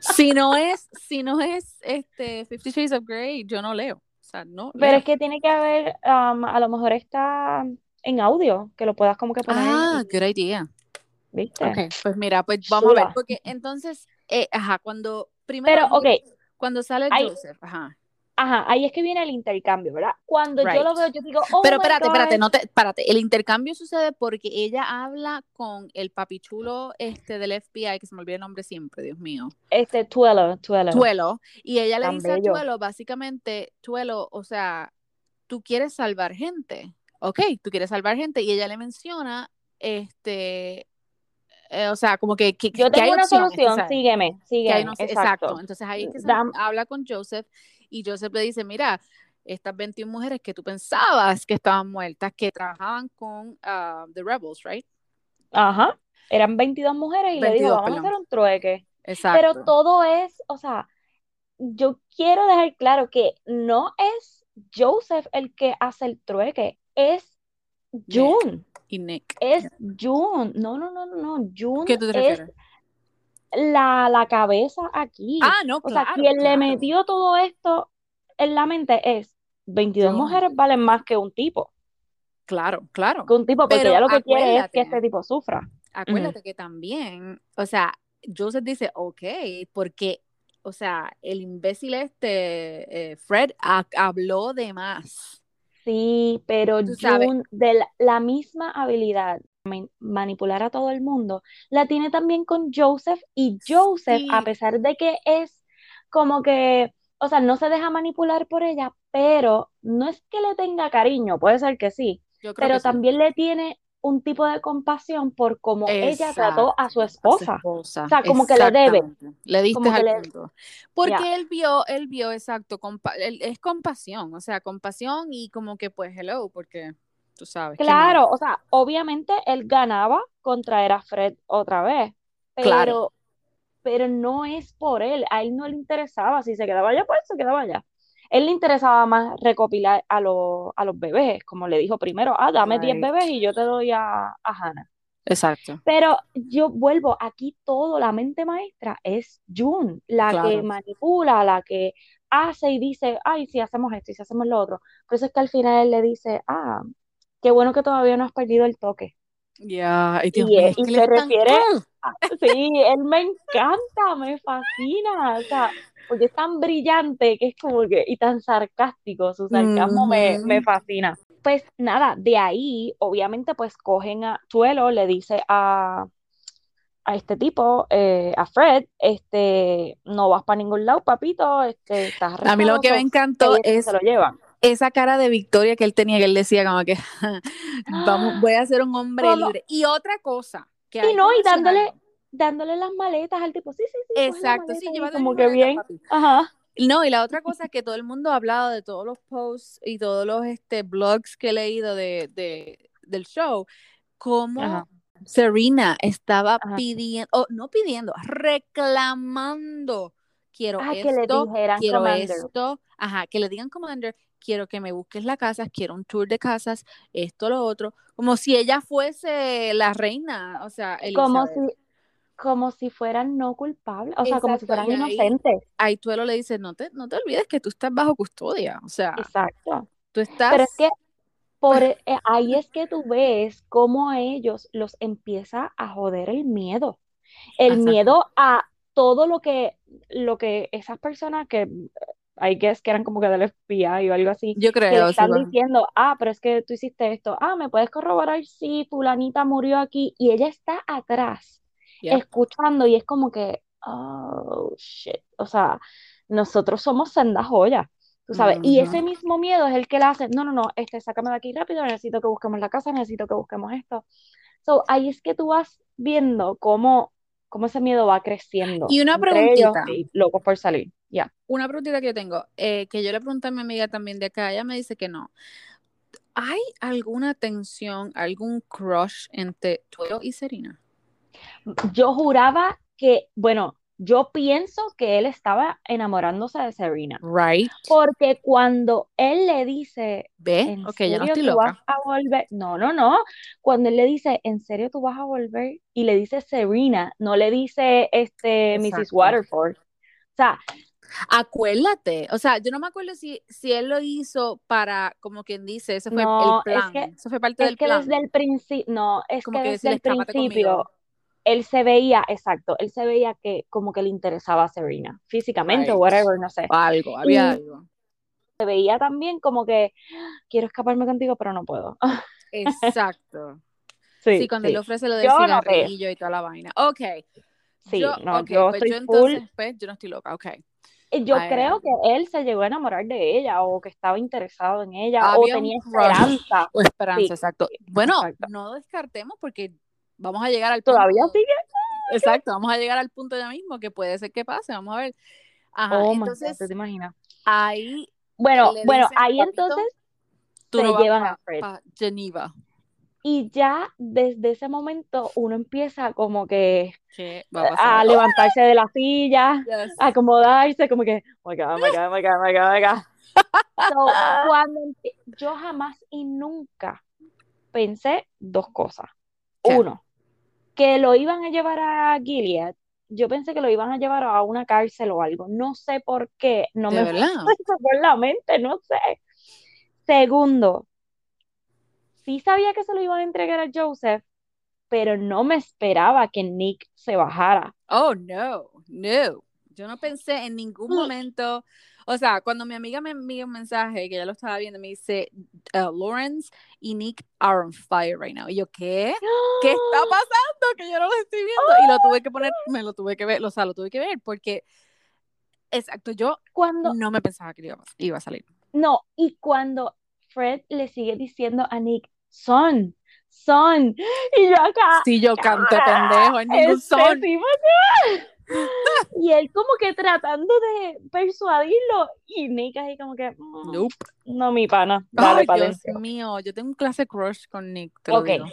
Speaker 1: Si no es, si no es este Fifty Shades of Grey, yo no leo. O sea, no
Speaker 2: Pero
Speaker 1: leo.
Speaker 2: es que tiene que haber, um, a lo mejor está en audio, que lo puedas como que poner
Speaker 1: Ah, good idea.
Speaker 2: ¿Viste?
Speaker 1: Ok, pues mira, pues vamos a ver, porque entonces, eh, ajá, cuando primero,
Speaker 2: Pero, ok.
Speaker 1: cuando sale
Speaker 2: Ahí-
Speaker 1: Joseph, ajá.
Speaker 2: Ajá, ahí es que viene el intercambio, ¿verdad? Cuando yo lo veo, yo digo, oh
Speaker 1: Pero
Speaker 2: my
Speaker 1: espérate,
Speaker 2: God.
Speaker 1: espérate, no te, espérate. El intercambio sucede porque ella habla con el papichulo este del FBI, que se me olvida el nombre siempre, Dios mío.
Speaker 2: Este, Tuelo, Tuelo.
Speaker 1: Tuelo. Y ella le
Speaker 2: Tan
Speaker 1: dice
Speaker 2: bello.
Speaker 1: a Tuelo, básicamente, Tuelo, o sea, tú quieres salvar gente. Ok, tú quieres salvar gente. Y ella le menciona, este, eh, o sea, como que, que,
Speaker 2: Yo
Speaker 1: que hay
Speaker 2: tengo una
Speaker 1: opciones,
Speaker 2: solución,
Speaker 1: sabes.
Speaker 2: sígueme,
Speaker 1: hay
Speaker 2: sígueme, exacto.
Speaker 1: exacto. Entonces ahí es que se
Speaker 2: Dam-
Speaker 1: habla con Joseph y Joseph le dice, mira, estas 21 mujeres que tú pensabas que estaban muertas, que trabajaban con ah, The Rebels, right?
Speaker 2: Ajá, eran 22 mujeres y le
Speaker 1: 22,
Speaker 2: dijo, vamos
Speaker 1: perdón.
Speaker 2: a hacer un trueque.
Speaker 1: Exacto.
Speaker 2: Pero todo es, o sea, yo quiero dejar claro que no es Joseph el que hace el trueque, es June,
Speaker 1: y Nick.
Speaker 2: es June. No, no, no, no, no, June
Speaker 1: ¿Qué tú te
Speaker 2: es
Speaker 1: refieres?
Speaker 2: la, la cabeza aquí.
Speaker 1: Ah, no,
Speaker 2: O sea,
Speaker 1: claro.
Speaker 2: quien le
Speaker 1: claro.
Speaker 2: metió todo esto en la mente es 22
Speaker 1: June.
Speaker 2: mujeres valen más que un tipo,
Speaker 1: Claro, claro.
Speaker 2: que un tipo, porque
Speaker 1: Pero
Speaker 2: ella lo que quiere es que este tipo sufra.
Speaker 1: Acuérdate que también, o sea, Joseph dice, ok, porque, o sea, el imbécil este, eh, Fred, ha- habló de más.
Speaker 2: Sí, pero. June, de la, la misma habilidad manipular a todo el mundo, la tiene también con Joseph y Joseph, a pesar de que es como que, o sea, no se deja manipular por ella, pero no es que le tenga cariño, puede ser que sí, pero
Speaker 1: que sí.
Speaker 2: también le tiene un tipo de compasión por cómo ella trató a su esposa.
Speaker 1: esposa.
Speaker 2: O sea, como que le debe.
Speaker 1: Le diste al
Speaker 2: le-
Speaker 1: punto. Porque él vio, él vio, exacto, compa- él- es compasión, o sea, compasión y como que pues hello, porque tú sabes.
Speaker 2: Claro, o sea, obviamente él ganaba con traer a Fred otra vez, pero,
Speaker 1: Claro.
Speaker 2: pero no es por él, a él no le interesaba, si se quedaba allá, pues se quedaba allá. Él le interesaba más recopilar a, los a los bebés, como le dijo primero, ah, dame 10
Speaker 1: Right.
Speaker 2: bebés y yo te doy a, a Hannah.
Speaker 1: Exacto.
Speaker 2: Pero yo vuelvo, aquí todo, la mente maestra es June, la que manipula, la que hace y dice, ay, si hacemos esto y si hacemos lo otro. Por eso es que al final él le dice, ah, qué bueno que todavía no has perdido el toque.
Speaker 1: Dios
Speaker 2: Y,
Speaker 1: es
Speaker 2: y
Speaker 1: él
Speaker 2: se refiere. Sí, él me encanta, me fascina, o sea, porque es tan brillante que es como que, y tan sarcástico, su sarcasmo me, me fascina. Pues nada, de ahí, obviamente, pues cogen a Tuelo, le dice a, a este tipo, eh, a Fred, este, no vas para ningún lado, papito, este, estás
Speaker 1: A mí lo que me encantó
Speaker 2: que
Speaker 1: es
Speaker 2: se lo llevan.
Speaker 1: esa cara de victoria que él tenía, que él decía como que vamos, voy a ser un hombre
Speaker 2: ¿Cómo?
Speaker 1: libre. Y otra cosa que
Speaker 2: Y no, y dándole, dándole las maletas al tipo, sí, sí, sí,
Speaker 1: Exacto, sí, llévate
Speaker 2: como que bien,
Speaker 1: papi.
Speaker 2: ajá.
Speaker 1: No, y la otra cosa que todo el mundo ha hablado de todos los posts y todos los este, blogs que he leído de, de- del show, cómo
Speaker 2: Ajá.
Speaker 1: Serena estaba
Speaker 2: Ajá.
Speaker 1: pidiendo, o no pidiendo, reclamando, quiero
Speaker 2: Ah, que le
Speaker 1: esto,
Speaker 2: dijeran
Speaker 1: quiero
Speaker 2: Commander.
Speaker 1: esto, ajá, que le digan Commander, quiero que me busques la casa, quiero un tour de casas, esto, lo otro, como si ella fuese la reina, o sea,
Speaker 2: Como si, como si fueran no culpables, o sea, como si fueran
Speaker 1: ahí-
Speaker 2: inocentes.
Speaker 1: Ahí Tuelo le dice, no te, no te olvides que tú estás bajo custodia, o sea,
Speaker 2: Exacto.
Speaker 1: tú estás...
Speaker 2: Pero es que por eh, ahí es que tú ves cómo a ellos los empieza a joder el miedo. El
Speaker 1: Exacto.
Speaker 2: miedo a todo lo que, lo que esas personas que hay que que eran como que del FBI o algo así,
Speaker 1: Yo
Speaker 2: que le
Speaker 1: creo, sí,
Speaker 2: están diciendo, ah, pero es que tú hiciste esto, ah, ¿me puedes corroborar si fulanita murió aquí? Y ella está atrás, escuchando, y es como que, oh, shit, o sea, nosotros somos senda joya, tú sabes, y ese mismo miedo es el que le hace, no, no, no, este, sácame de aquí rápido, necesito que busquemos la casa, necesito que busquemos esto. So, ahí es que tú vas viendo cómo, cómo ese miedo va creciendo
Speaker 1: Y una
Speaker 2: ellos
Speaker 1: preguntita.
Speaker 2: y locos por salir, ya.
Speaker 1: Una preguntita que yo tengo, eh, que yo le pregunté a mi amiga también de acá, ella me dice que no. ¿Hay alguna tensión, algún crush entre Tuelo y Serena?
Speaker 2: Yo juraba que, bueno, yo pienso que él estaba enamorándose de Serena,
Speaker 1: Right.
Speaker 2: porque cuando él le dice,
Speaker 1: ¿Ve?
Speaker 2: ¿en
Speaker 1: Ok, ya no
Speaker 2: serio
Speaker 1: estoy
Speaker 2: tú vas
Speaker 1: loca.
Speaker 2: a volver? No, no, no. Cuando él le dice, ¿en serio tú vas a volver? Y le dice Serena, no le dice este Mrs. Waterford. O sea,
Speaker 1: Acuérdate, o sea, yo no me acuerdo si, si él lo hizo para, como quien dice, ese fue el
Speaker 2: es
Speaker 1: plan,
Speaker 2: que
Speaker 1: eso fue parte
Speaker 2: Es
Speaker 1: del
Speaker 2: que
Speaker 1: plan.
Speaker 2: desde el principio, no, es
Speaker 1: Como
Speaker 2: que
Speaker 1: que
Speaker 2: desde el principio,
Speaker 1: conmigo.
Speaker 2: él se veía, exacto, él se veía que como que le interesaba a Serena, físicamente o whatever, no sé.
Speaker 1: Algo, había algo.
Speaker 2: Se veía también como que quiero escaparme contigo, pero no puedo.
Speaker 1: Exacto. Sí, cuando le ofrece lo del cigarrillo y toda la vaina. Ok.
Speaker 2: Sí, no, yo pues estoy
Speaker 1: entonces, pues, yo no estoy loca, ok.
Speaker 2: Yo creo que él se llegó a enamorar de ella o que estaba interesado en ella o tenía esperanza.
Speaker 1: O esperanza, exacto. Bueno, no descartemos porque vamos a llegar al
Speaker 2: punto. ¿Todavía sigue?
Speaker 1: Exacto, vamos a llegar al punto ya mismo que puede ser que pase, vamos a ver. Ajá, oh, entonces,
Speaker 2: ¿te imaginas?
Speaker 1: Ahí.
Speaker 2: Bueno, bueno, ahí entonces se llevan a, Fred.
Speaker 1: Geneva.
Speaker 2: Y ya desde ese momento uno empieza como que a, levantarse de la silla, a acomodarse, como que, oh my God, oh my God, oh my God, oh my God, oh my God. cuando yo jamás y nunca pensé dos cosas. Uno, que lo iban a llevar a Gilead. Yo pensé que lo iban a llevar a una cárcel o algo. No sé por qué. No me
Speaker 1: verdad?
Speaker 2: por la mente, no sé. Segundo, sí sabía que se lo iban a entregar a Joseph, pero no me esperaba que Nick se bajara.
Speaker 1: Oh, no, no. Yo no pensé en ningún momento, o sea, cuando mi amiga me envió un mensaje, que ya lo estaba viendo, me dice, uh, Lawrence y Nick are on fire right now. Y yo, ¿qué? ¿Qué está pasando? Que yo no lo estoy viendo. Y lo tuve que poner, me lo tuve que ver, o sea, lo tuve que ver porque, exacto, yo
Speaker 2: cuando,
Speaker 1: no me pensaba que iba, iba a salir.
Speaker 2: No, y cuando Fred le sigue diciendo a Nick, son, son. Y yo acá.
Speaker 1: Sí, yo canto pendejo en ningún este son.
Speaker 2: Y él como que tratando de persuadirlo y Nick ahí como que mm,
Speaker 1: nope.
Speaker 2: no mi pana, dale
Speaker 1: Ay, Dios mío, yo tengo un clase crush con Nick, te lo digo.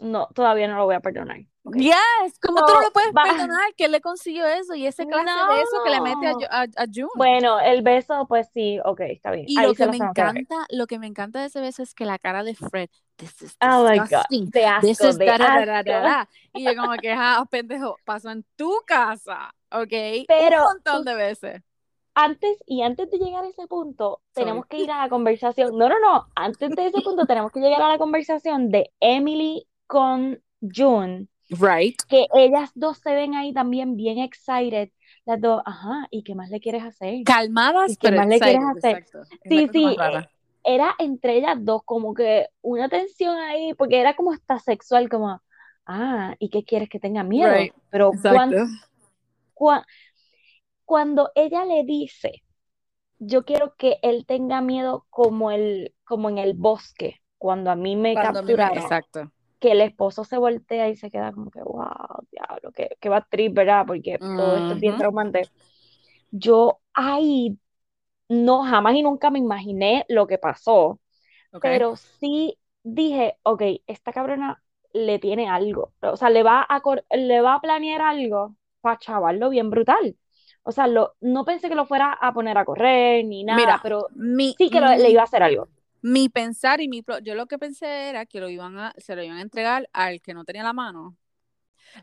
Speaker 2: No, todavía no lo voy a perdonar.
Speaker 1: Yes, ¿cómo tú no lo puedes perdonar? Que le consiguió eso y ese clase de eso que le mete a, a, June.
Speaker 2: Bueno, el beso, pues sí, ok, está bien.
Speaker 1: Y lo que me encanta, lo que me encanta de ese beso es que la cara de Fred, this is
Speaker 2: oh my God, de asco, de asco.
Speaker 1: Y yo como que, ah, pendejo, pasó en tu casa, ok,
Speaker 2: pero
Speaker 1: un montón de veces.
Speaker 2: Antes, y antes de llegar a ese punto, tenemos que ir a la conversación, no, no, no, antes de ese punto tenemos que llegar a la conversación de Emily con June
Speaker 1: Right.
Speaker 2: Que ellas dos se ven ahí también bien excited. Las dos, ajá, ¿y qué más le quieres hacer?
Speaker 1: Calmadas,
Speaker 2: ¿Qué
Speaker 1: más
Speaker 2: le quieres hacer? Sí, sí. Eh, era entre ellas dos como que una tensión ahí, porque era como hasta sexual, como, ah, ¿y qué quieres que tenga miedo? Pero cuando, cuando ella le dice, yo quiero que él tenga miedo como, el, como en el bosque, cuando a mí me capturaron.
Speaker 1: exacto
Speaker 2: que el esposo se voltea y se queda como que, wow, diablo, que, que va triste, ¿verdad? Porque todo esto es bien traumante. Yo ahí no, jamás y nunca me imaginé lo que pasó, pero sí dije, ok, esta cabrona le tiene algo, o sea, le va a, le va a planear algo para chavarlo bien brutal. O sea, lo, no pensé que lo fuera a poner a correr ni nada, pero sí que le iba a hacer algo
Speaker 1: mi pensar y mi yo lo que pensé era que lo iban a se lo iban a entregar al que no tenía la mano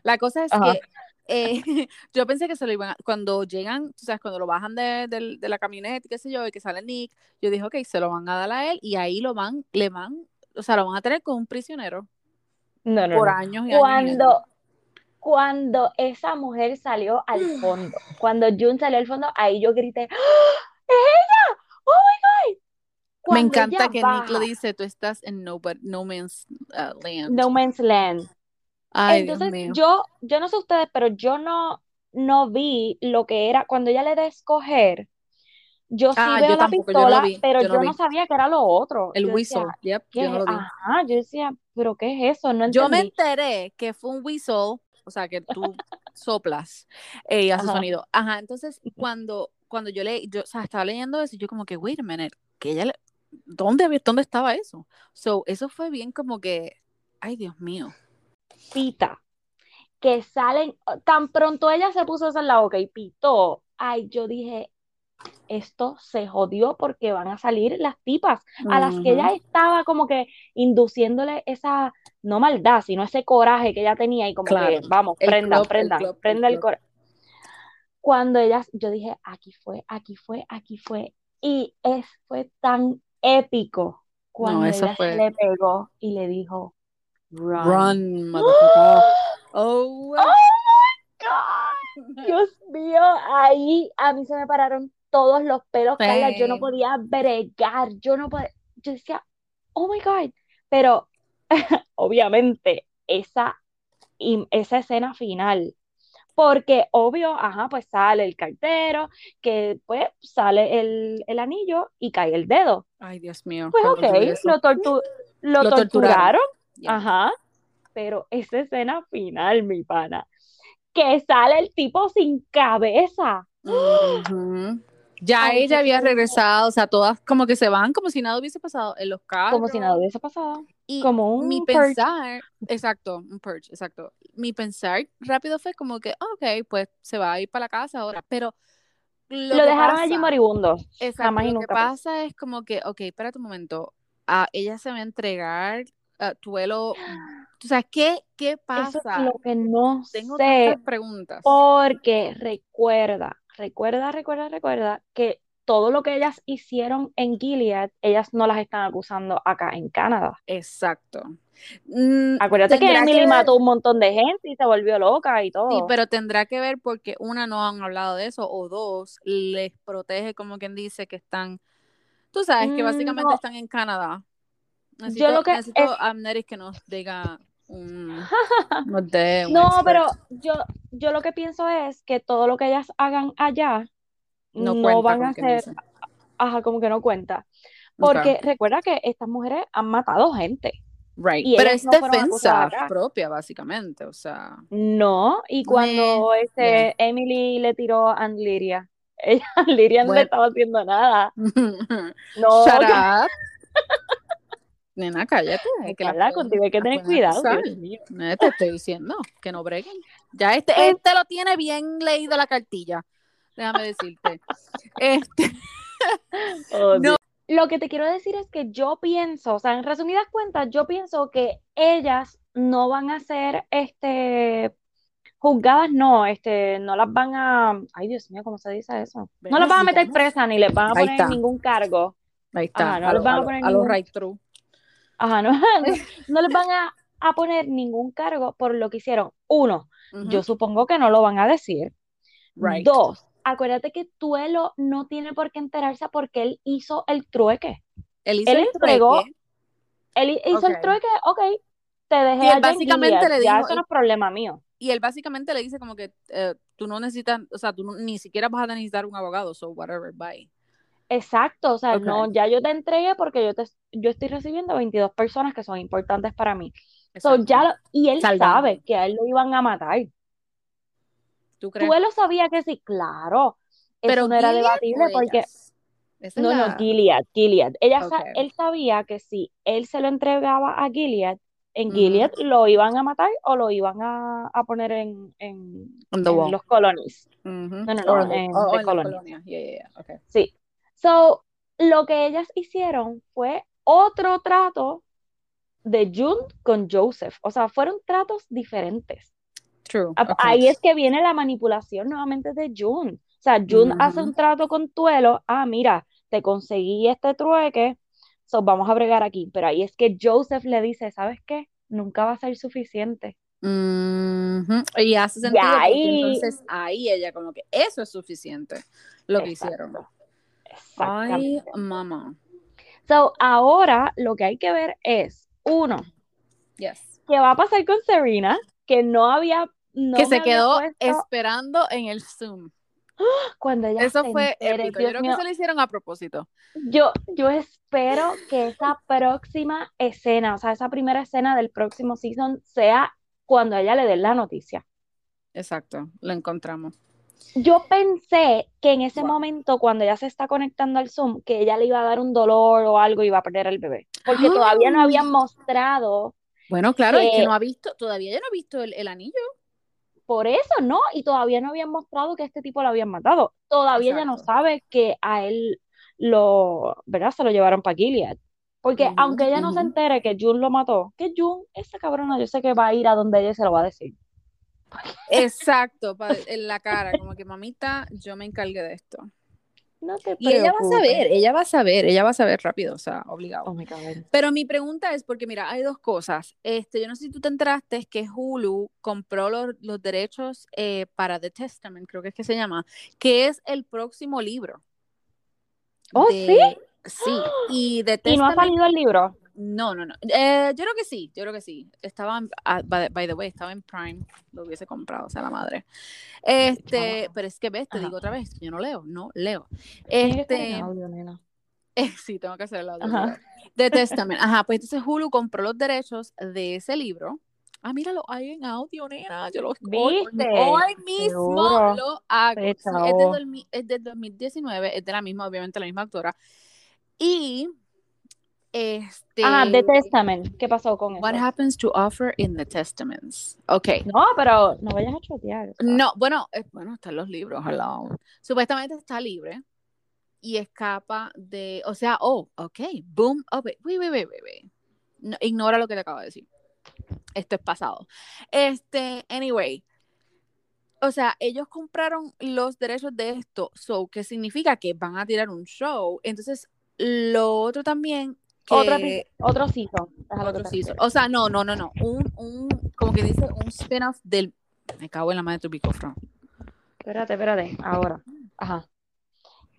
Speaker 1: la cosa es que eh, yo pensé que se lo iban a, cuando llegan tú sabes cuando lo bajan de, de, la camioneta qué sé yo y que sale Nick yo dije ok se lo van a dar a él y ahí lo van le van o sea lo van a tener con un prisionero
Speaker 2: no, no,
Speaker 1: por años y
Speaker 2: cuando
Speaker 1: años
Speaker 2: cuando esa mujer salió al fondo cuando June salió al fondo ahí yo grité ¡Ah! ¡Es ella!
Speaker 1: Me encanta que Nick lo dice, tú estás en no, no Man's uh, Land.
Speaker 2: No Man's Land. Entonces, yo, yo no sé ustedes, pero yo no, no vi lo que era, cuando ella le da a escoger, yo sí ah, veo la pistola, pero yo, no, sabía que era lo otro.
Speaker 1: El whistle, yep, yo lo vi.
Speaker 2: Ajá, yo decía, pero ¿qué es eso? No
Speaker 1: yo me enteré que fue un whistle, o sea, que tú soplas eh, y hace sonido. Ajá, entonces cuando, cuando yo le, yo, o sea, estaba leyendo eso, yo como que, wait a minute, que ella le, ¿dónde, ¿dónde estaba eso? So, eso fue bien como que, ay Dios mío.
Speaker 2: Pita, que salen, tan pronto ella se puso esa en la boca y pitó, ay, yo dije, esto se jodió porque van a salir las tipas a las que ella estaba como que induciéndole esa, no maldad, sino ese coraje que ella tenía y como que, vamos, prenda, prenda, prenda el coraje. Cuando ella, yo dije, aquí fue, aquí fue, aquí fue, y es, fue tan épico cuando ella le pegó y le dijo, run.
Speaker 1: Run, Oh,
Speaker 2: ¡Oh, my God! Dios mío, ahí a mí se me pararon todos los pelos, Carla, yo no podía bregar, yo no podía, yo decía, oh my God, pero obviamente esa, esa escena final, porque obvio, ajá, pues sale el cartero, que pues sale el, el anillo y cae el dedo.
Speaker 1: Ay, Dios mío.
Speaker 2: Pues ok, lo, tortu- lo
Speaker 1: Lo torturaron.
Speaker 2: ajá, pero esa escena final, mi pana, que sale el tipo sin cabeza.
Speaker 1: Ya
Speaker 2: Ay,
Speaker 1: ella había regresado, o sea, todas como que se van como si nada hubiese pasado en los carros.
Speaker 2: Como si nada hubiese pasado.
Speaker 1: Y
Speaker 2: como un
Speaker 1: mi
Speaker 2: purge.
Speaker 1: pensar, exacto, un purge, exacto. Mi pensar rápido fue como que, ah, ok, pues se va a ir para la casa ahora, pero lo,
Speaker 2: dejaron allí moribundo.
Speaker 1: Exacto,
Speaker 2: Jamás y
Speaker 1: lo que
Speaker 2: pues.
Speaker 1: pasa es como que, ok, espérate un momento, ah, ella se va a entregar, ah, Tuelo, o sea, ¿qué, qué
Speaker 2: Eso
Speaker 1: pasa?
Speaker 2: es lo que no
Speaker 1: Tengo
Speaker 2: sé.
Speaker 1: preguntas.
Speaker 2: Porque recuerda, recuerda, recuerda, recuerda que todo lo que ellas hicieron en Gilead, ellas no las están acusando acá en Canadá.
Speaker 1: Exacto. Mm,
Speaker 2: Acuérdate que Emily
Speaker 1: ver-
Speaker 2: mató un montón de gente y se volvió loca y todo.
Speaker 1: Sí, pero tendrá que ver porque una no han hablado de eso o dos les protege como quien dice que están, tú sabes que
Speaker 2: Mm,
Speaker 1: básicamente
Speaker 2: no.
Speaker 1: están en Canadá. Necesito,
Speaker 2: lo que
Speaker 1: necesito
Speaker 2: es-
Speaker 1: a Amneris que nos diga un,
Speaker 2: No, pero yo, yo lo que pienso es que todo lo que ellas hagan allá
Speaker 1: no,
Speaker 2: van a ser,
Speaker 1: dice.
Speaker 2: ajá, como que no cuenta. Porque recuerda que estas mujeres han matado gente.
Speaker 1: right.
Speaker 2: y
Speaker 1: Pero es
Speaker 2: no
Speaker 1: defensa propia, básicamente, o sea.
Speaker 2: No, y cuando este Emily le tiró a Liria, ella, Liria no le estaba haciendo nada. No,
Speaker 1: Shut
Speaker 2: que-
Speaker 1: up. Nena, cállate. que las
Speaker 2: Carla,
Speaker 1: pueden-
Speaker 2: contigo hay que tener cuidado,
Speaker 1: acusar.
Speaker 2: Dios mío.
Speaker 1: Eh, Te estoy diciendo que no breguen. Ya este, este lo tiene bien leído la cartilla. Déjame decirte. Este,
Speaker 2: Oh,
Speaker 1: No.
Speaker 2: Lo que te quiero decir es que yo pienso, o sea, en resumidas cuentas, yo pienso que ellas no van a ser, este, juzgadas, no, este, no las van a, ay Dios mío, ¿cómo se dice eso? No las van a meter presas ni les van a
Speaker 1: Ahí
Speaker 2: poner
Speaker 1: está.
Speaker 2: ningún cargo.
Speaker 1: ahí está.
Speaker 2: Ajá, no
Speaker 1: a
Speaker 2: les
Speaker 1: lo-
Speaker 2: van a poner
Speaker 1: a los
Speaker 2: ningún-
Speaker 1: right through.
Speaker 2: Ajá, no, no, les van a, a poner ningún cargo por lo que hicieron. Uno, yo supongo que no lo van a decir.
Speaker 1: right.
Speaker 2: Dos, acuérdate que Tuelo no tiene por qué enterarse porque él hizo el trueque.
Speaker 1: Él hizo
Speaker 2: él
Speaker 1: el
Speaker 2: entregó-
Speaker 1: trueque.
Speaker 2: Él hizo el
Speaker 1: Ok.
Speaker 2: trueque, ok, te dejé
Speaker 1: Y él básicamente le
Speaker 2: ya
Speaker 1: dijo-
Speaker 2: eso no es problema mío.
Speaker 1: Y él básicamente le dice como que eh, tú no necesitas, o sea, tú no- ni siquiera vas a necesitar un abogado, so whatever, bye.
Speaker 2: Exacto, o sea,
Speaker 1: Ok.
Speaker 2: no, ya yo te entregué porque yo te, yo estoy recibiendo 22 personas que son importantes para mí. So, ya lo- y él sabe que a él lo iban a matar.
Speaker 1: ¿Tú crees?
Speaker 2: Tú él lo sabía que sí, claro.
Speaker 1: Pero
Speaker 2: Eso no era debatible porque No,
Speaker 1: la-
Speaker 2: no, Gilead, Gilead. Ella sa- él sabía que si él se lo entregaba a Gilead, en. Gilead lo iban a matar o lo iban a, a poner en, en, los colonies. No, no, no, en
Speaker 1: oh, en colonia. Yeah, yeah, yeah. Okay.
Speaker 2: Sí. So, lo que ellas hicieron fue otro trato de June con Joseph. O sea, fueron tratos diferentes.
Speaker 1: True.
Speaker 2: A-
Speaker 1: okay.
Speaker 2: Ahí es que viene la manipulación nuevamente de June. O sea, June hace
Speaker 1: Ujú.
Speaker 2: un trato con Tuelo. Ah, mira, te conseguí este trueque, so vamos a bregar aquí. Pero ahí es que Joseph le dice, ¿sabes qué? Nunca va a ser suficiente.
Speaker 1: Ujú. Y hace sentido
Speaker 2: ahí-
Speaker 1: entonces ahí ella como que eso es suficiente lo que
Speaker 2: Exacto.
Speaker 1: hicieron. Ay, mamá.
Speaker 2: So, ahora lo que hay que ver es, uno,
Speaker 1: Yes.
Speaker 2: ¿qué va a pasar con Serena? Que no había, no
Speaker 1: que se quedó
Speaker 2: puesto
Speaker 1: esperando en el Zoom.
Speaker 2: cuando ella
Speaker 1: Eso
Speaker 2: se
Speaker 1: fue
Speaker 2: entere.
Speaker 1: épico. Yo creo
Speaker 2: mío,
Speaker 1: que se lo hicieron a propósito.
Speaker 2: Yo, yo espero que esa próxima escena, o sea, esa primera escena del próximo season sea cuando a ella le den la noticia.
Speaker 1: Exacto, lo encontramos.
Speaker 2: Yo pensé que en ese
Speaker 1: Wow.
Speaker 2: momento, cuando ella se está conectando al Zoom, que ella le iba a dar un dolor o algo y iba a perder el bebé. Porque
Speaker 1: ¡Ah!
Speaker 2: todavía no habían mostrado,
Speaker 1: Bueno, claro, que
Speaker 2: Que-
Speaker 1: no ha visto, todavía yo no he visto el, el anillo.
Speaker 2: Por eso, ¿no? Y todavía no habían mostrado que este tipo lo habían matado. Todavía ella no
Speaker 1: Exacto.
Speaker 2: sabe que a él lo, ¿verdad? Se lo llevaron para Gilead. Porque aunque ella no se entere que June lo mató, que June, esa cabrona, yo sé que va a ir a donde ella se lo va a decir.
Speaker 1: Exacto, en la cara, como que mamita, yo me encargué de esto.
Speaker 2: No te
Speaker 1: Y ella va a saber, ella va a saber, ella va a saber rápido, o sea, obligado.
Speaker 2: Oh.
Speaker 1: Pero mi pregunta es, porque mira, hay dos cosas. Este, yo no sé si tú te enteraste es que Hulu compró los, los derechos eh, para The Testament, creo que es que se llama, que es el próximo libro.
Speaker 2: ¿Oh,
Speaker 1: de- Sí, y The
Speaker 2: ¿Y no ha
Speaker 1: Testament,
Speaker 2: salido el libro?
Speaker 1: No, no, no. Eh, yo creo que sí, yo creo que sí. Estaba, en- ah, by, by the way, estaba en Prime, lo hubiese comprado, o sea, la madre. Este, pero es que ves, te
Speaker 2: Ajá.
Speaker 1: digo otra vez, yo no leo, no leo. Este,
Speaker 2: audio, nena.
Speaker 1: eh, sí, tengo que hacer el audio.
Speaker 2: Ajá.
Speaker 1: The Testament. Ajá, pues entonces Hulu compró los derechos de ese libro. Ah, míralo, hay en audio, nena. Yo lo
Speaker 2: ¿Viste?
Speaker 1: hoy mismo
Speaker 2: Seguro.
Speaker 1: lo hago.
Speaker 2: Se
Speaker 1: Sí, es, de
Speaker 2: chavó.
Speaker 1: 2000 es de 2019, es de la misma, obviamente, la misma autora. Y este.
Speaker 2: Ajá, The Testament. ¿Qué pasó con
Speaker 1: What
Speaker 2: eso?
Speaker 1: happens to offer in the testaments? Ok.
Speaker 2: No, pero no vayas a chotear.
Speaker 1: No, bueno, eh, bueno, están los libros lado. Supuestamente está libre y escapa de, o sea, oh, ok, boom, oh, wait, wait, wait, wait. No, ignora lo que te acabo de decir. Esto es pasado. Este, anyway, o sea, ellos compraron los derechos de esto, so, ¿qué significa? Que van a tirar un show. Entonces, lo otro también que
Speaker 2: Otro, otro season.
Speaker 1: otro. O sea, no, no, no, no. Un, un, como que dice, un spin-off del. Me cago en la madre de tu picofro.
Speaker 2: Espérate, espérate. Ahora. Ajá.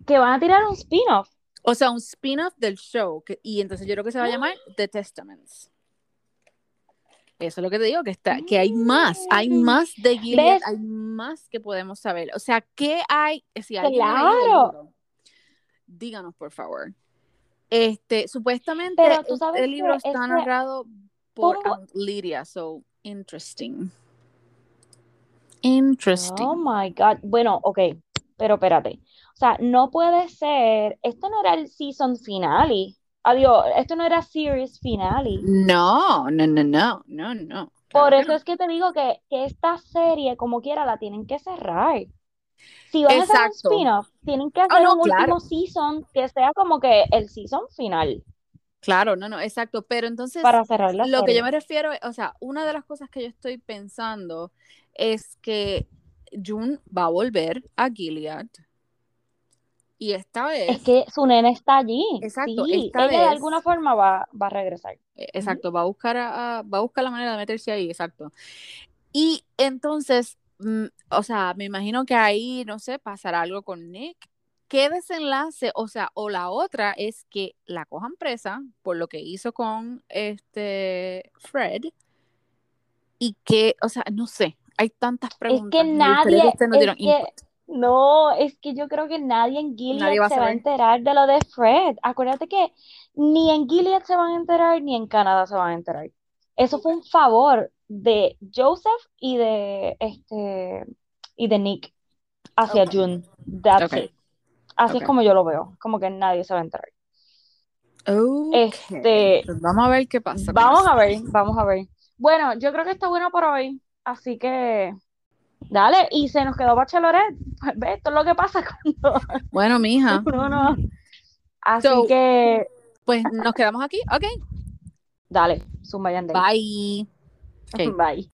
Speaker 2: Que van a tirar un spin-off.
Speaker 1: O sea, un spin-off del show. Que, y entonces yo creo que se va a llamar The Testaments. Eso es lo que te digo, que está, que hay más, hay
Speaker 2: Mm.
Speaker 1: más de Gilead,
Speaker 2: ¿Ves?
Speaker 1: hay más que podemos saber. O sea, ¿qué hay? Si
Speaker 2: Claro.
Speaker 1: libro, díganos, por favor. Este, supuestamente
Speaker 2: Pero tú
Speaker 1: es-
Speaker 2: sabes
Speaker 1: el libro
Speaker 2: que
Speaker 1: está narrado por. Aunt Lydia, so interesting. Interesting.
Speaker 2: Oh my God. Bueno, ok. Pero espérate. O sea, no puede ser. Esto no era el season finale. Adiós. Esto no era series finale.
Speaker 1: No, no, no, no, no, no.
Speaker 2: Por eso es que te digo que, que esta serie, como quiera, la tienen que cerrar. Si van a hacer un
Speaker 1: Exacto.
Speaker 2: spin-off, tienen que hacer
Speaker 1: no,
Speaker 2: un
Speaker 1: claro.
Speaker 2: último season que sea como que el season final
Speaker 1: Claro, no, no, exacto. Pero entonces,
Speaker 2: para cerrar
Speaker 1: lo que
Speaker 2: serie.
Speaker 1: yo me refiero, o sea, una de las cosas que yo estoy pensando es que June va a volver a Gilead y esta vez,
Speaker 2: Es que su nena está allí.
Speaker 1: Exacto,
Speaker 2: Sí,
Speaker 1: esta
Speaker 2: ella de alguna forma va, va a regresar.
Speaker 1: eh, exacto, va a buscar a, a- va a buscar la manera de meterse ahí, exacto. Y entonces, mm, o sea, me imagino que ahí, no sé, pasará algo con Nick. ¿Qué desenlace? O sea, o la otra es que la cojan presa por lo que hizo con este Fred y que, o sea, no sé, hay tantas preguntas.
Speaker 2: que nadie- es que-
Speaker 1: input.
Speaker 2: No, es que yo creo que nadie en Gilead
Speaker 1: Nadie va
Speaker 2: se va a enterar de lo de Fred. Acuérdate que ni en Gilead se van a enterar, ni en Canadá se van a enterar. Eso fue un favor de Joseph y de este y de Nick hacia
Speaker 1: Ok.
Speaker 2: June. That's
Speaker 1: Ok.
Speaker 2: it. Así es como yo lo veo, como que nadie se va a enterar. Este,
Speaker 1: pues vamos a ver qué pasa.
Speaker 2: Vamos a ver, vamos a ver. Bueno, yo creo que está bueno por hoy, así que dale, y se nos quedó Bachelorette. Pues ve, esto es lo que pasa cuando
Speaker 1: Bueno, mija,
Speaker 2: uno no. Así
Speaker 1: So-
Speaker 2: que
Speaker 1: pues nos quedamos aquí. Ok,
Speaker 2: dale, zumba
Speaker 1: bye. Ok.
Speaker 2: Bye.